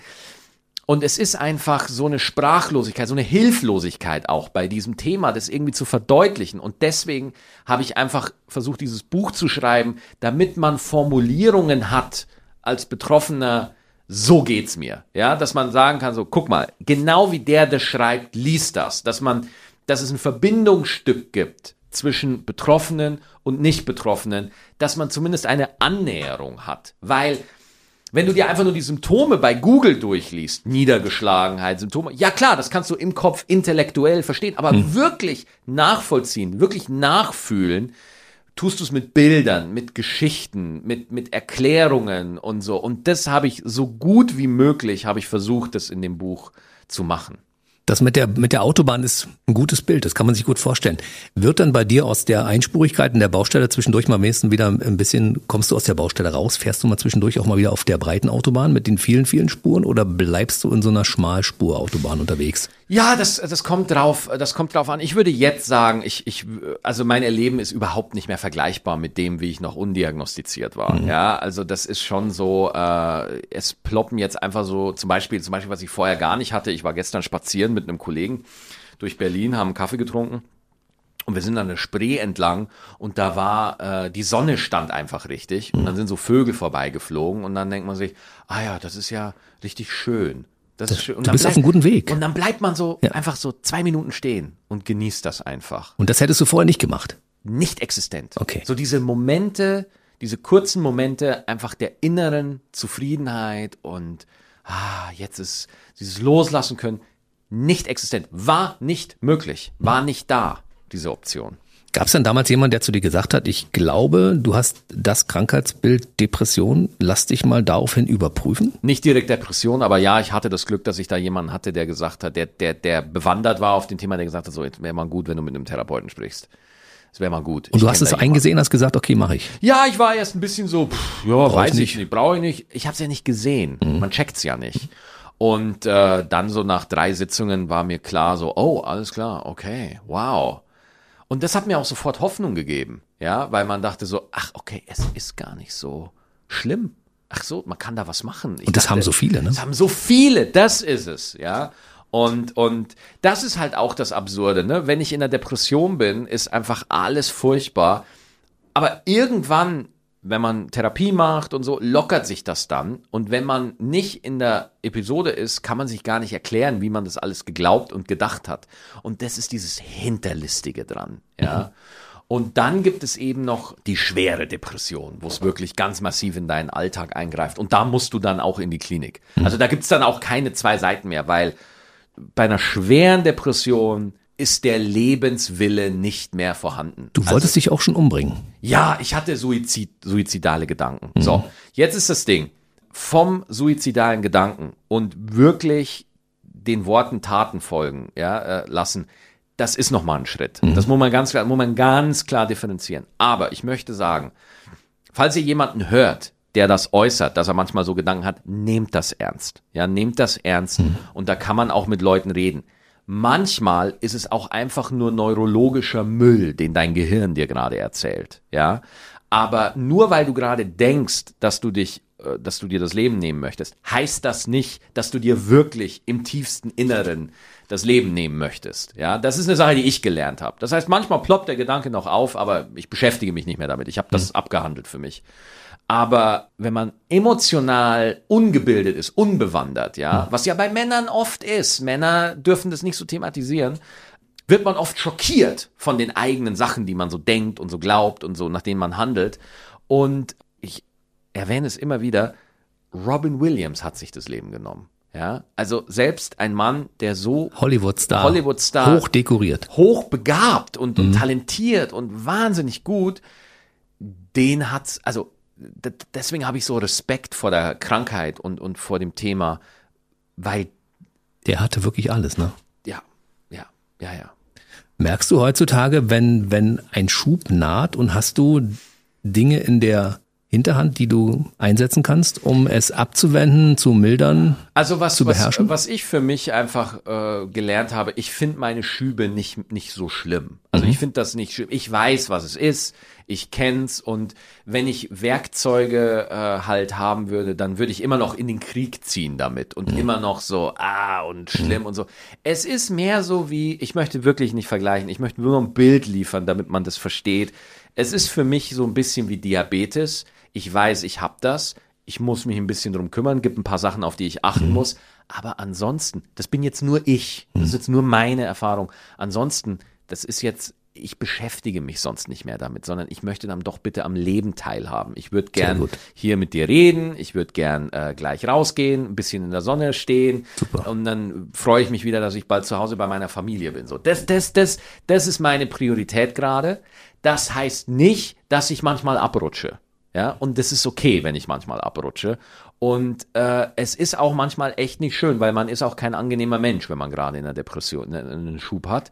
und es ist einfach so eine Sprachlosigkeit, so eine Hilflosigkeit auch bei diesem Thema, das irgendwie zu verdeutlichen. Und deswegen habe ich einfach versucht, dieses Buch zu schreiben, damit man Formulierungen hat als Betroffener, so geht's mir. Ja, dass man sagen kann, so, guck mal, genau wie der das schreibt, liest das. Dass man dass es ein Verbindungsstück gibt zwischen Betroffenen und Nicht-Betroffenen, dass man zumindest eine Annäherung hat. Weil, wenn du dir einfach nur die Symptome bei Google durchliest, Niedergeschlagenheit, Symptome, ja klar, das kannst du im Kopf intellektuell verstehen, aber hm. wirklich nachvollziehen, wirklich nachfühlen, tust du es mit Bildern, mit Geschichten, mit, mit Erklärungen und so. Und das habe ich so gut wie möglich, habe ich versucht, das in dem Buch zu machen. Das mit der, mit der Autobahn ist ein gutes Bild, das kann man sich gut vorstellen. Wird dann bei dir aus der Einspurigkeit in der Baustelle zwischendurch mal wenigstens wieder ein bisschen, kommst du aus der Baustelle raus, fährst du mal zwischendurch auch mal wieder auf der breiten Autobahn mit den vielen, vielen Spuren oder bleibst du in so einer Schmalspurautobahn unterwegs? Ja, das, das kommt drauf, das kommt drauf an. Ich würde jetzt sagen, ich, ich, also mein Erleben ist überhaupt nicht mehr vergleichbar mit dem, wie ich noch undiagnostiziert war. Mhm. Ja, also das ist schon so, äh, es ploppen jetzt einfach so, zum Beispiel, zum Beispiel, was ich vorher gar nicht hatte. Ich war gestern spazieren mit einem Kollegen durch Berlin, haben Kaffee getrunken. Und wir sind an der Spree entlang und da war, äh, die Sonne stand einfach richtig. Und dann sind so Vögel vorbeigeflogen und dann denkt man sich, ah ja, das ist ja richtig schön. Das, Das- du bist auf einem guten Weg. Und dann bleibt man so Ja. einfach so zwei Minuten stehen und genießt das einfach. Und das hättest du vorher nicht gemacht. Nicht existent. Okay. So diese Momente, diese kurzen Momente einfach der inneren Zufriedenheit und ah, jetzt ist dieses Loslassen können nicht existent. War nicht möglich. War nicht da, diese Option. Gab es dann damals jemand, der zu dir gesagt hat, ich glaube, du hast das Krankheitsbild Depression, lass dich mal daraufhin überprüfen? Nicht direkt Depression, aber ja, ich hatte das Glück, dass ich da jemanden hatte, der gesagt hat, der, der, der bewandert war auf dem Thema, der gesagt hat, so, jetzt wäre mal gut, wenn du mit einem Therapeuten sprichst. Das wäre mal gut. Und Ich du hast kenn es jemanden. eingesehen, hast gesagt, okay, mache ich. Ja, ich war erst ein bisschen so, pff, ja, weiß ich ich nicht. nicht, brauche ich nicht. Ich habe es ja nicht gesehen. Man checkt's ja nicht. Und äh, dann so nach drei Sitzungen war mir klar, so, oh, alles klar, okay, wow. Und das hat mir auch sofort Hoffnung gegeben, ja, weil man dachte so, ach, okay, es ist gar nicht so schlimm. Ach so, man kann da was machen. Ich Und das haben so viele, ne? Das haben so viele, das ist es, ja. Und, und das ist halt auch das Absurde, ne? Wenn ich in der Depression bin, ist einfach alles furchtbar. Aber irgendwann, wenn man Therapie macht und so, lockert sich das dann. Und wenn man nicht in der Episode ist, kann man sich gar nicht erklären, wie man das alles geglaubt und gedacht hat. Und das ist dieses Hinterlistige dran, ja. Und dann gibt es eben noch die schwere Depression, wo es wirklich ganz massiv in deinen Alltag eingreift. Und da musst du dann auch in die Klinik. Also da gibt es dann auch keine zwei Seiten mehr, weil bei einer schweren Depression ist der Lebenswille nicht mehr vorhanden. Du wolltest dich auch schon umbringen. Ja, ich hatte Suizid, suizidale Gedanken. So, jetzt ist das Ding. Vom suizidalen Gedanken und wirklich den Worten Taten folgen, ja, äh, lassen, das ist nochmal ein Schritt. Das muss man ganz klar, muss man ganz klar differenzieren. Aber ich möchte sagen, falls ihr jemanden hört, der das äußert, dass er manchmal so Gedanken hat, nehmt das ernst. Ja, nehmt das ernst. Und da kann man auch mit Leuten reden. Manchmal ist es auch einfach nur neurologischer Müll, den dein Gehirn dir gerade erzählt. Ja, aber nur weil du gerade denkst, dass du dich, äh, dass du dir das Leben nehmen möchtest, heißt das nicht, dass du dir wirklich im tiefsten Inneren das Leben nehmen möchtest. Ja, das ist eine Sache, die ich gelernt habe. Das heißt, manchmal ploppt der Gedanke noch auf, aber ich beschäftige mich nicht mehr damit. Ich habe das abgehandelt für mich. Aber wenn man emotional ungebildet ist, unbewandert, ja, was ja bei Männern oft ist, Männer dürfen das nicht so thematisieren, wird man oft schockiert von den eigenen Sachen, die man so denkt und so glaubt und so, nach denen man handelt. Und ich erwähne es immer wieder, Robin Williams hat sich das Leben genommen. Ja, also selbst ein Mann, der so Hollywood-Star. Hollywood-Star. Hoch dekoriert. hochbegabt und, und talentiert und wahnsinnig gut, den hat's, also deswegen habe ich so Respekt vor der Krankheit und, und vor dem Thema, weil, Der hatte wirklich alles, ne? ja, ja, ja, ja. Merkst du heutzutage, wenn, wenn ein Schub naht und hast du Dinge in der Hinterhand, die du einsetzen kannst, um es abzuwenden, zu mildern? Also was, Zu was, beherrschen? was ich für mich einfach äh, gelernt habe, ich finde meine Schübe nicht, nicht so schlimm. Also ich finde das nicht schlimm. Ich weiß, was es ist, ich kenn's und wenn ich Werkzeuge äh, halt haben würde, dann würde ich immer noch in den Krieg ziehen damit und immer noch so, ah, und schlimm und so. Es ist mehr so wie, ich möchte wirklich nicht vergleichen, ich möchte nur ein Bild liefern, damit man das versteht. Es ist für mich so ein bisschen wie Diabetes. Ich weiß, ich habe das. Ich muss mich ein bisschen drum kümmern, gibt ein paar Sachen, auf die ich achten muss. Aber ansonsten, das bin jetzt nur ich. Das ist jetzt nur meine Erfahrung. Ansonsten, das ist jetzt, ich beschäftige mich sonst nicht mehr damit, sondern ich möchte dann doch bitte am Leben teilhaben. Ich würde gern hier mit dir reden. Ich würde gern äh, gleich rausgehen, ein bisschen in der Sonne stehen. Super. Und dann freue ich mich wieder, dass ich bald zu Hause bei meiner Familie bin. So, das, das, das, das ist meine Priorität gerade. Das heißt nicht, dass ich manchmal abrutsche. Ja, und das ist okay, wenn ich manchmal abrutsche. Und äh, es ist auch manchmal echt nicht schön, weil man ist auch kein angenehmer Mensch, wenn man gerade in einer Depression äh, einen Schub hat.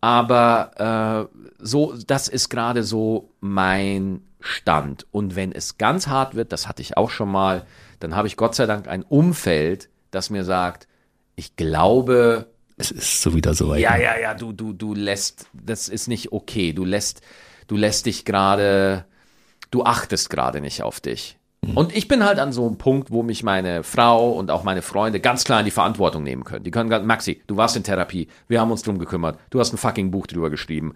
Aber äh, so, das ist gerade so mein Stand. Und wenn es ganz hart wird, das hatte ich auch schon mal, dann habe ich Gott sei Dank ein Umfeld, das mir sagt, ich glaube, Es ist so wieder soweit. ja, ja, ja, du, du, du lässt, das ist nicht okay. Du lässt, du lässt dich gerade, du achtest gerade nicht auf dich. Und ich bin halt an so einem Punkt, wo mich meine Frau und auch meine Freunde ganz klar in die Verantwortung nehmen können. Die können ganz, Maxi, du warst in Therapie, wir haben uns drum gekümmert, du hast ein fucking Buch drüber geschrieben.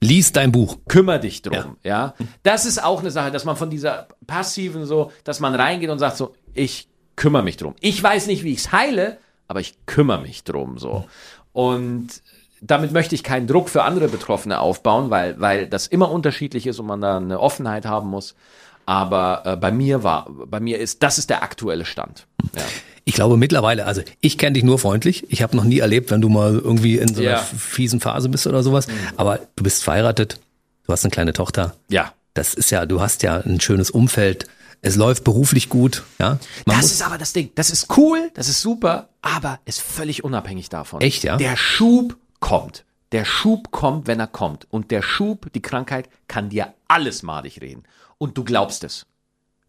Lies dein Buch. Kümmer dich drum, ja. Das ist auch eine Sache, dass man von dieser passiven so, dass man reingeht und sagt so, ich kümmere mich drum. Ich weiß nicht, wie ich es heile, aber ich kümmere mich drum so. Und damit möchte ich keinen Druck für andere Betroffene aufbauen, weil, weil das immer unterschiedlich ist und man da eine Offenheit haben muss. Aber äh, bei mir war, bei mir ist, das ist der aktuelle Stand. Ja. Ich glaube mittlerweile, also ich kenne dich nur freundlich. Ich habe noch nie erlebt, wenn du mal irgendwie in so einer Ja. fiesen Phase bist oder sowas. Aber du bist verheiratet, du hast eine kleine Tochter. Ja. Das ist ja, du hast ja ein schönes Umfeld. Es läuft beruflich gut, ja. Man Das ist aber das Ding. Das ist cool, das ist super, aber ist völlig unabhängig davon. Echt, ja? Der Schub kommt. Der Schub kommt, wenn er kommt. Und der Schub, die Krankheit, kann dir alles madig reden. Und du glaubst es.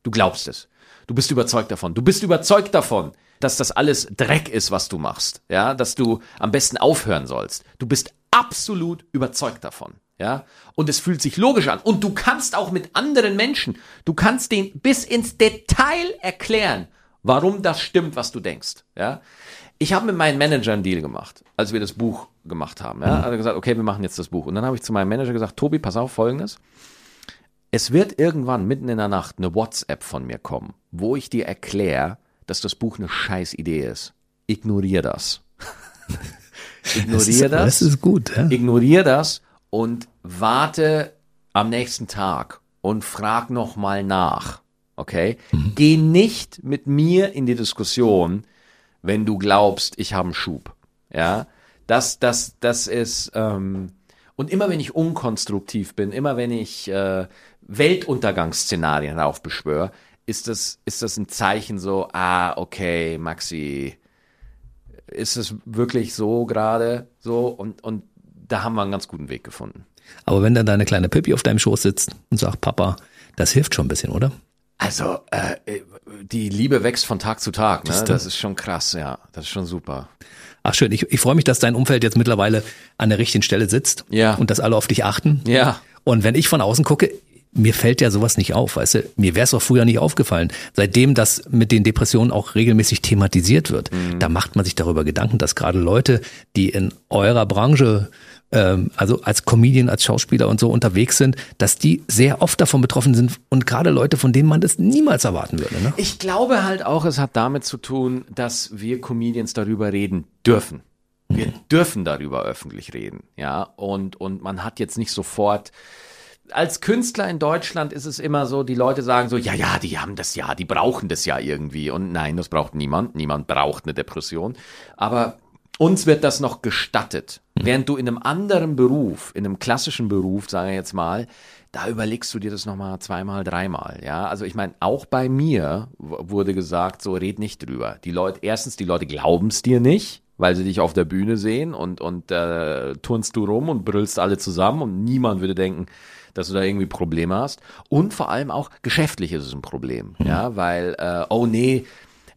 Du glaubst es. Du bist überzeugt davon. Du bist überzeugt davon, dass das alles Dreck ist, was du machst. Ja, dass du am besten aufhören sollst. Du bist absolut überzeugt davon. Ja, und es fühlt sich logisch an. Und du kannst auch mit anderen Menschen, du kannst denen bis ins Detail erklären, warum das stimmt, was du denkst. Ja, ich habe mit meinem Manager einen Deal gemacht, als wir das Buch gemacht haben. Ja, hat er gesagt, okay, wir machen jetzt das Buch. Und dann habe ich zu meinem Manager gesagt, Tobi, pass auf, folgendes. Es wird irgendwann mitten in der Nacht eine WhatsApp von mir kommen, wo ich dir erkläre, dass das Buch eine scheiß Idee ist. Ignorier das. das, Ignorier ist, das. das ist gut, ja. Ignorier das und warte am nächsten Tag und frag noch mal nach. Okay? Geh nicht mit mir in die Diskussion, wenn du glaubst, ich habe einen Schub. Ja? Das, das, das ist, ähm, und immer wenn ich unkonstruktiv bin, immer wenn ich äh, Weltuntergangsszenarien aufbeschwöre, ist das, ist das ein Zeichen so, ah, okay, Maxi, ist es wirklich so gerade so und, und da haben wir einen ganz guten Weg gefunden. Aber wenn dann deine kleine Pippi auf deinem Schoß sitzt und sagt, Papa, das hilft schon ein bisschen, oder? Also, äh, die Liebe wächst von Tag zu Tag, ne? Das ist schon krass, ja. Das ist schon super. Ach schön, ich, ich freue mich, dass dein Umfeld jetzt mittlerweile an der richtigen Stelle sitzt Ja. und dass alle auf dich achten. Ja. Und wenn ich von außen gucke, mir fällt ja sowas nicht auf, weißt du, mir wäre es auch früher nicht aufgefallen. Seitdem das mit den Depressionen auch regelmäßig thematisiert wird, da macht man sich darüber Gedanken, dass gerade Leute, die in eurer Branche, ähm, also als Comedian, als Schauspieler und so unterwegs sind, dass die sehr oft davon betroffen sind und gerade Leute, von denen man das niemals erwarten würde. Ne? Ich glaube halt auch, es hat damit zu tun, dass wir Comedians darüber reden dürfen. Wir dürfen darüber öffentlich reden, ja. Und, und man hat jetzt nicht sofort, als Künstler in Deutschland ist es immer so, die Leute sagen so, ja, ja, die haben das ja, die brauchen das ja irgendwie. Und nein, das braucht niemand. Niemand braucht eine Depression. Aber uns wird das noch gestattet. Während du in einem anderen Beruf, in einem klassischen Beruf, sage ich jetzt mal, da überlegst du dir das nochmal zweimal, dreimal, ja. Also ich meine, auch bei mir wurde gesagt, so red nicht drüber. Die Leute, erstens, die Leute glauben es dir nicht, weil sie dich auf der Bühne sehen und, und äh, turnst du rum und brüllst alle zusammen und niemand würde denken, dass du da irgendwie Probleme hast. Und vor allem auch geschäftlich ist es ein Problem, ja, weil, äh, oh nee,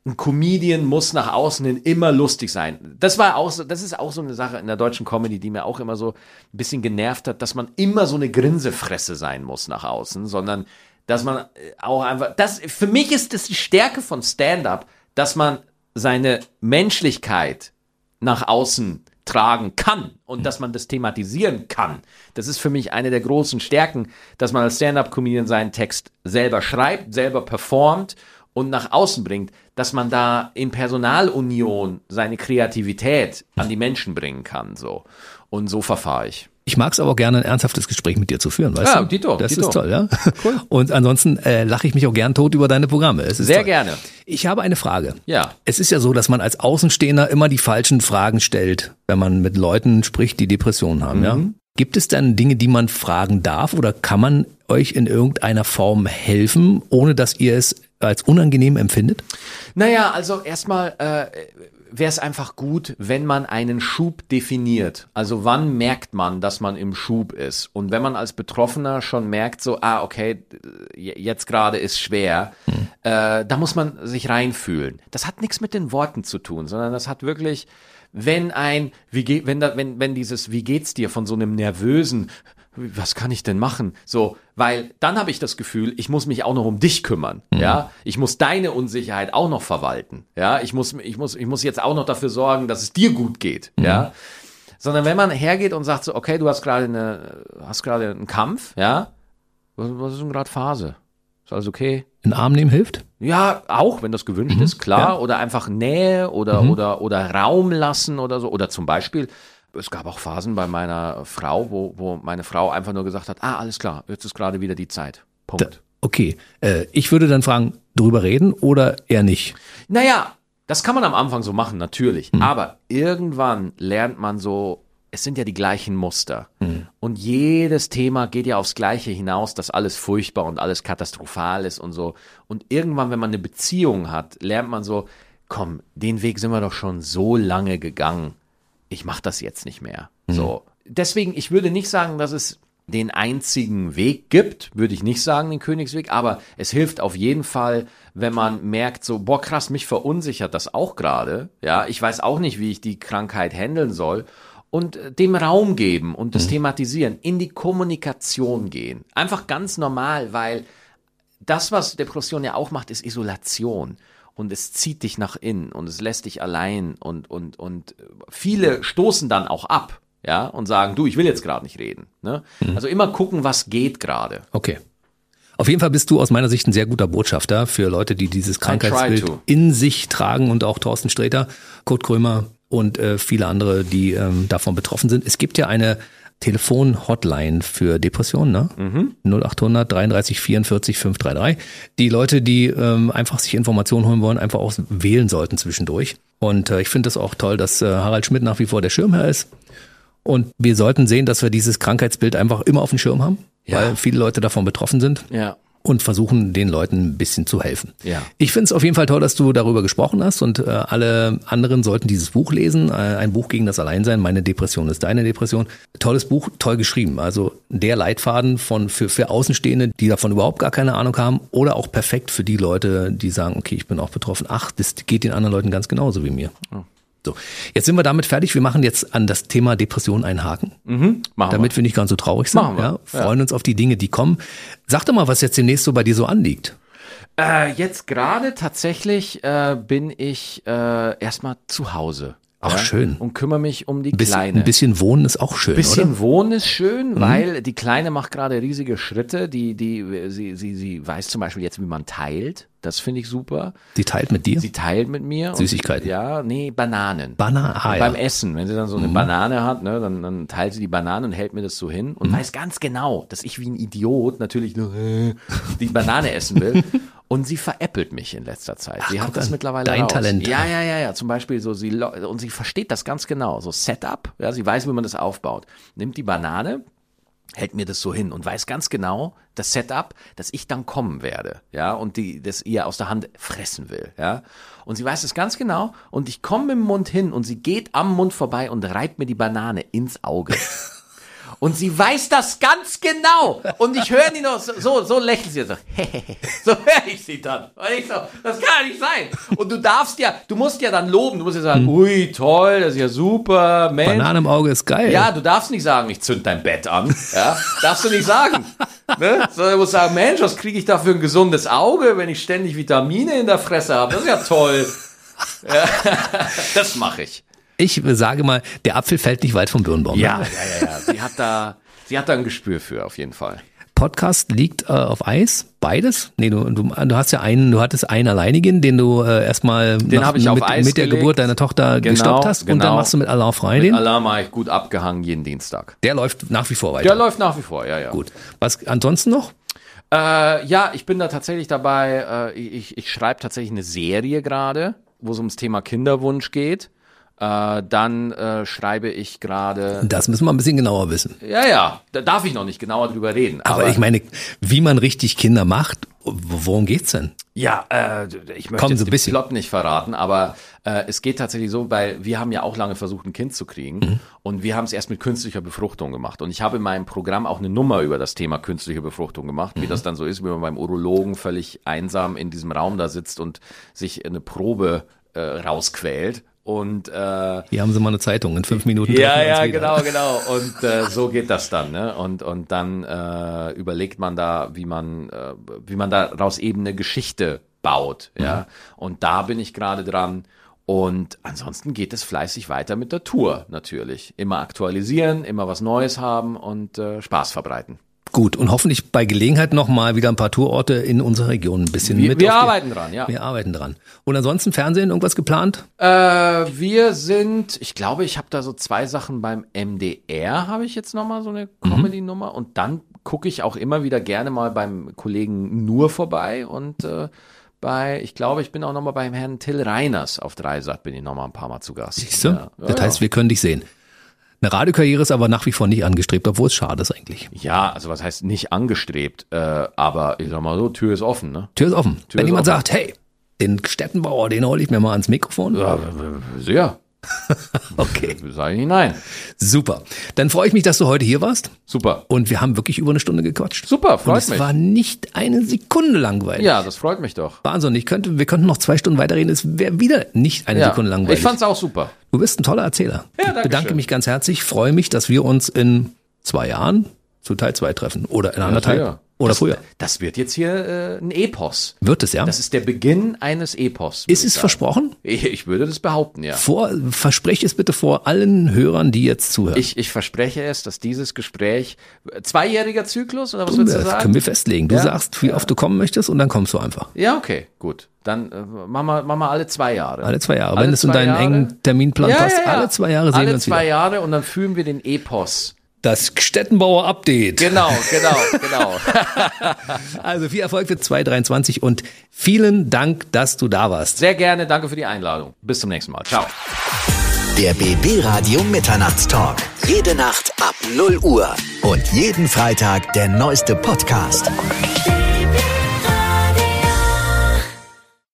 ein Comedian muss nach außen hin immer lustig sein. Das war auch so, das ist auch so eine Sache in der deutschen Comedy, die mir auch immer so ein bisschen genervt hat, dass man immer so eine Grinsefresse sein muss nach außen, sondern dass man äh, auch einfach, das, für mich ist das die Stärke von Stand-up, dass man seine Menschlichkeit nach außen tragen kann und dass man das thematisieren kann. Das ist für mich eine der großen Stärken, dass man als Stand-up-Comedian seinen Text selber schreibt, selber performt und nach außen bringt, dass man da in Personalunion seine Kreativität an die Menschen bringen kann, so. Und so verfahre ich. Ich mag es aber auch gerne, ein ernsthaftes Gespräch mit dir zu führen, weißt Ja, du? Dito, Das Dito. ist toll, ja. Und ansonsten äh, lache ich mich auch gern tot über deine Programme. Sehr toll. gerne. Ich habe eine Frage. Ja. Es ist ja so, dass man als Außenstehender immer die falschen Fragen stellt, wenn man mit Leuten spricht, die Depressionen haben, ja. Gibt es dann Dinge, die man fragen darf oder kann man euch in irgendeiner Form helfen, ohne dass ihr es als unangenehm empfindet? Naja, also erstmal äh, wäre es einfach gut, wenn man einen Schub definiert. Also wann merkt man, dass man im Schub ist? Und wenn man als Betroffener schon merkt, so, ah, okay, jetzt gerade ist schwer, äh, da muss man sich reinfühlen. Das hat nichts mit den Worten zu tun, sondern das hat wirklich, wenn ein, wie geht, wenn da, wenn, wenn dieses, wie geht's dir von so einem nervösen, was kann ich denn machen? So, weil dann habe ich das Gefühl, ich muss mich auch noch um dich kümmern, ja? Ich muss deine Unsicherheit auch noch verwalten, ja? Ich muss ich muss ich muss jetzt auch noch dafür sorgen, dass es dir gut geht, ja? Sondern wenn man hergeht und sagt so, okay, du hast gerade eine hast gerade einen Kampf, ja? Was, was ist denn gerade Phase? Ist alles okay? In Arm nehmen hilft? Ja, auch, wenn das gewünscht ist, klar. Oder einfach Nähe oder, oder, oder Raum lassen oder so. Oder zum Beispiel, es gab auch Phasen bei meiner Frau, wo, wo meine Frau einfach nur gesagt hat, ah, alles klar, jetzt ist gerade wieder die Zeit. Punkt. Da, okay. Äh, ich würde dann fragen, drüber reden oder eher nicht? Naja, das kann man am Anfang so machen, natürlich. Aber irgendwann lernt man so, es sind ja die gleichen Muster. Und jedes Thema geht ja aufs Gleiche hinaus, dass alles furchtbar und alles katastrophal ist und so. Und irgendwann, wenn man eine Beziehung hat, lernt man so, komm, den Weg sind wir doch schon so lange gegangen. Ich mach das jetzt nicht mehr. So. Deswegen, ich würde nicht sagen, dass es den einzigen Weg gibt, würde ich nicht sagen, den Königsweg, aber es hilft auf jeden Fall, wenn man merkt, so, boah, krass, mich verunsichert das auch gerade. Ja, ich weiß auch nicht, wie ich die Krankheit handeln soll. Und äh, dem Raum geben und das thematisieren, in die Kommunikation gehen. Einfach ganz normal, weil das, was Depression ja auch macht, ist Isolation. Und es zieht dich nach innen und es lässt dich allein und, und, und viele stoßen dann auch ab, ja, und sagen, du, ich will jetzt gerade nicht reden. Ne? Also immer gucken, was geht gerade. Okay. Auf jeden Fall bist du aus meiner Sicht ein sehr guter Botschafter für Leute, die dieses Krankheitsbild in sich tragen und auch Thorsten Sträter, Kurt Krömer und äh, viele andere, die ähm, davon betroffen sind. Es gibt ja eine Telefon-Hotline für Depressionen, ne? Mhm. 0800 33 44 533. Die Leute, die ähm, einfach sich Informationen holen wollen, einfach auch wählen sollten zwischendurch. Und äh, ich finde das auch toll, dass äh, Harald Schmidt nach wie vor der Schirmherr ist. Und wir sollten sehen, dass wir dieses Krankheitsbild einfach immer auf dem Schirm haben, Ja. weil viele Leute davon betroffen sind Ja. Und versuchen, den Leuten ein bisschen zu helfen. Ja. Ich finde es auf jeden Fall toll, dass du darüber gesprochen hast und äh, alle anderen sollten dieses Buch lesen. Äh, ein Buch gegen das Alleinsein. Meine Depression ist deine Depression. Tolles Buch, toll geschrieben. Also der Leitfaden von für, für Außenstehende, die davon überhaupt gar keine Ahnung haben oder auch perfekt für die Leute, die sagen, okay, ich bin auch betroffen. Ach, das geht den anderen Leuten ganz genauso wie mir. So, jetzt sind wir damit fertig. Wir machen jetzt an das Thema Depression einen Haken, Machen damit wir nicht ganz so traurig sind. Machen wir. Ja, freuen uns auf die Dinge, die kommen. Sag doch mal, was jetzt demnächst so bei dir so anliegt. Äh, jetzt gerade tatsächlich äh, bin ich äh, erstmal zu Hause. Ach, schön. Und kümmere mich um die Ein bisschen, Kleine. ein bisschen wohnen ist auch schön, bisschen oder? Wohnen ist schön, weil die Kleine macht gerade riesige Schritte. Die, die, sie, sie, sie weiß zum Beispiel jetzt, wie man teilt. Das finde ich super. Sie teilt mit dir? Sie teilt mit mir. und- Süßigkeiten. Ja, nee, Bananen. Bananen, ah, ja. Mhm. Beim Essen, wenn sie dann so eine Banane hat, ne, dann, dann teilt sie die Banane und hält mir das so hin und weiß ganz genau, dass ich wie ein Idiot natürlich nur äh, die Banane essen will. Und sie veräppelt mich in letzter Zeit. sie hat das an. mittlerweile Dein raus. Talent. Ja, ja, ja, ja. Zum Beispiel so sie und sie versteht das ganz genau. So Setup. Ja, sie weiß, wie man das aufbaut. Nimmt die Banane, hält mir das so hin und weiß ganz genau das Setup, dass ich dann kommen werde, ja, und die das ihr aus der Hand fressen will, ja. Und sie weiß es ganz genau und ich komme mit dem Mund hin und sie geht am Mund vorbei und reibt mir die Banane ins Auge. Und sie weiß das ganz genau. Und ich höre die noch so, so, lächelt sie so. so höre ich sie dann. Und ich so, das kann ja nicht sein. Und du darfst ja, du musst ja dann loben. Du musst ja sagen, ui, toll, das ist ja super, Mensch. Banane im Auge ist geil. Ja, du darfst nicht sagen, ich zünd dein Bett an. Ja, darfst du nicht sagen. Ne? Sondern du musst sagen, Mensch, was kriege ich da für ein gesundes Auge, wenn ich ständig Vitamine in der Fresse habe? Das ist ja toll. Ja, das mache ich. Ich sage mal, der Apfel fällt nicht weit vom Birnbaum. Ja, ne? ja, ja, ja. Sie hat da, sie hat da ein Gespür für, auf jeden Fall. Podcast liegt äh, auf Eis, beides. Nee, du, du, du hast ja einen, du hattest einen alleinigen, den du äh, erstmal Den nach- hab ich auf mit, Eis mit der gelegt. Geburt deiner Tochter Genau, gestoppt hast und dann genau. machst du mit Alain frei Mit den. Alarm mache ich gut abgehangen jeden Dienstag. Der läuft nach wie vor weiter. Der läuft nach wie vor, ja, ja. Gut. Was ansonsten noch? Äh, ja, ich bin da tatsächlich dabei. Äh, ich ich schreibe tatsächlich eine Serie gerade, wo es ums Thema Kinderwunsch geht. Äh, dann äh, schreibe ich gerade. Das müssen wir ein bisschen genauer wissen. Ja, ja, da darf ich noch nicht genauer drüber reden. Aber, ich meine, wie man richtig Kinder macht, worum geht's denn? Ja, äh, ich möchte Komm, jetzt so den bisschen. Plot nicht verraten, aber äh, es geht tatsächlich so, weil wir haben ja auch lange versucht, ein Kind zu kriegen Mhm. und wir haben es erst mit künstlicher Befruchtung gemacht. Und ich habe in meinem Programm auch eine Nummer über das Thema künstliche Befruchtung gemacht, Mhm. wie das dann so ist, wenn man beim Urologen völlig einsam in diesem Raum da sitzt und sich eine Probe äh, rausquält. Und äh, Hier haben sie mal eine Zeitung. In fünf Minuten. ja, ja, genau, genau. Und äh, so geht das dann, ne? Und und dann äh, überlegt man da, wie man äh, wie man daraus eben eine Geschichte baut, ja. Und da bin ich gerade dran. Und ansonsten geht es fleißig weiter mit der Tour natürlich. Immer aktualisieren, immer was Neues haben und äh, Spaß verbreiten. Gut, und hoffentlich bei Gelegenheit nochmal wieder ein paar Tourorte in unserer Region ein bisschen Wir, mit. wir auf die- arbeiten dran, ja. Wir arbeiten dran. Und ansonsten Fernsehen, irgendwas geplant? Äh, wir sind, ich glaube, ich habe da so zwei Sachen beim MDR, habe ich jetzt nochmal so eine Comedy-Nummer. Und dann gucke ich auch immer wieder gerne mal beim Kollegen Nur vorbei. Und äh, bei, ich glaube, ich bin auch nochmal beim Herrn Till Reiners auf Dreisat, bin ich nochmal ein paar Mal zu Gast. Siehst du? Ja, das heißt, wir können dich sehen. Eine Radiokarriere ist aber nach wie vor nicht angestrebt, obwohl es schade ist eigentlich. ja, also was heißt nicht angestrebt, äh, aber ich sag mal so, Tür ist offen, ne? Tür ist offen. Tür Wenn ist jemand offen. sagt, hey, den Stettenbauer, den hole ich mir mal ans Mikrofon. Ja, sehr. Okay, Sag ich nein. super. Dann freue ich mich, dass du heute hier warst. Super. Und wir haben wirklich über eine Stunde gequatscht. Super, Und freut es mich. war nicht eine Sekunde langweilig. Ja, das freut mich doch. Wahnsinn. Ich könnte, wir könnten noch zwei Stunden weiterreden. Es wäre wieder nicht eine Ja. Sekunde langweilig. Ich fand's auch super. du bist ein toller Erzähler. Ja, ich danke bedanke schön. mich ganz herzlich. Freue mich, dass wir uns in zwei Jahren zu Teil zwei treffen. Oder in anderthalb. Ja. Oder das, früher. Das wird jetzt hier äh, ein Epos. Wird es, ja? Das ist der Beginn eines Epos. ist es sagen. versprochen? Ich, ich würde das behaupten, ja. Vor, verspreche es bitte vor allen Hörern, die jetzt zuhören. Ich, ich verspreche es, dass dieses Gespräch zweijähriger Zyklus oder was würdest du das sagen? können wir festlegen. Du Ja? sagst, wie oft du kommen möchtest und dann kommst du einfach. ja, okay, gut. Dann äh, machen, wir, machen wir alle zwei Jahre. Alle zwei Jahre. Alle Wenn es in deinen Jahre. engen Terminplan ja, passt, ja, ja. alle zwei Jahre sehen alle wir uns zwei wieder. Jahre und dann fühlen wir den Epos. Das Stettenbauer Update. Genau, genau, genau. Also viel Erfolg für 2023 und vielen Dank, dass du da warst. Sehr gerne, danke für die Einladung. Bis zum nächsten Mal. Ciao. Der BB Radio Mitternachtstalk. Jede Nacht ab 0 Uhr. Und jeden Freitag der neueste Podcast.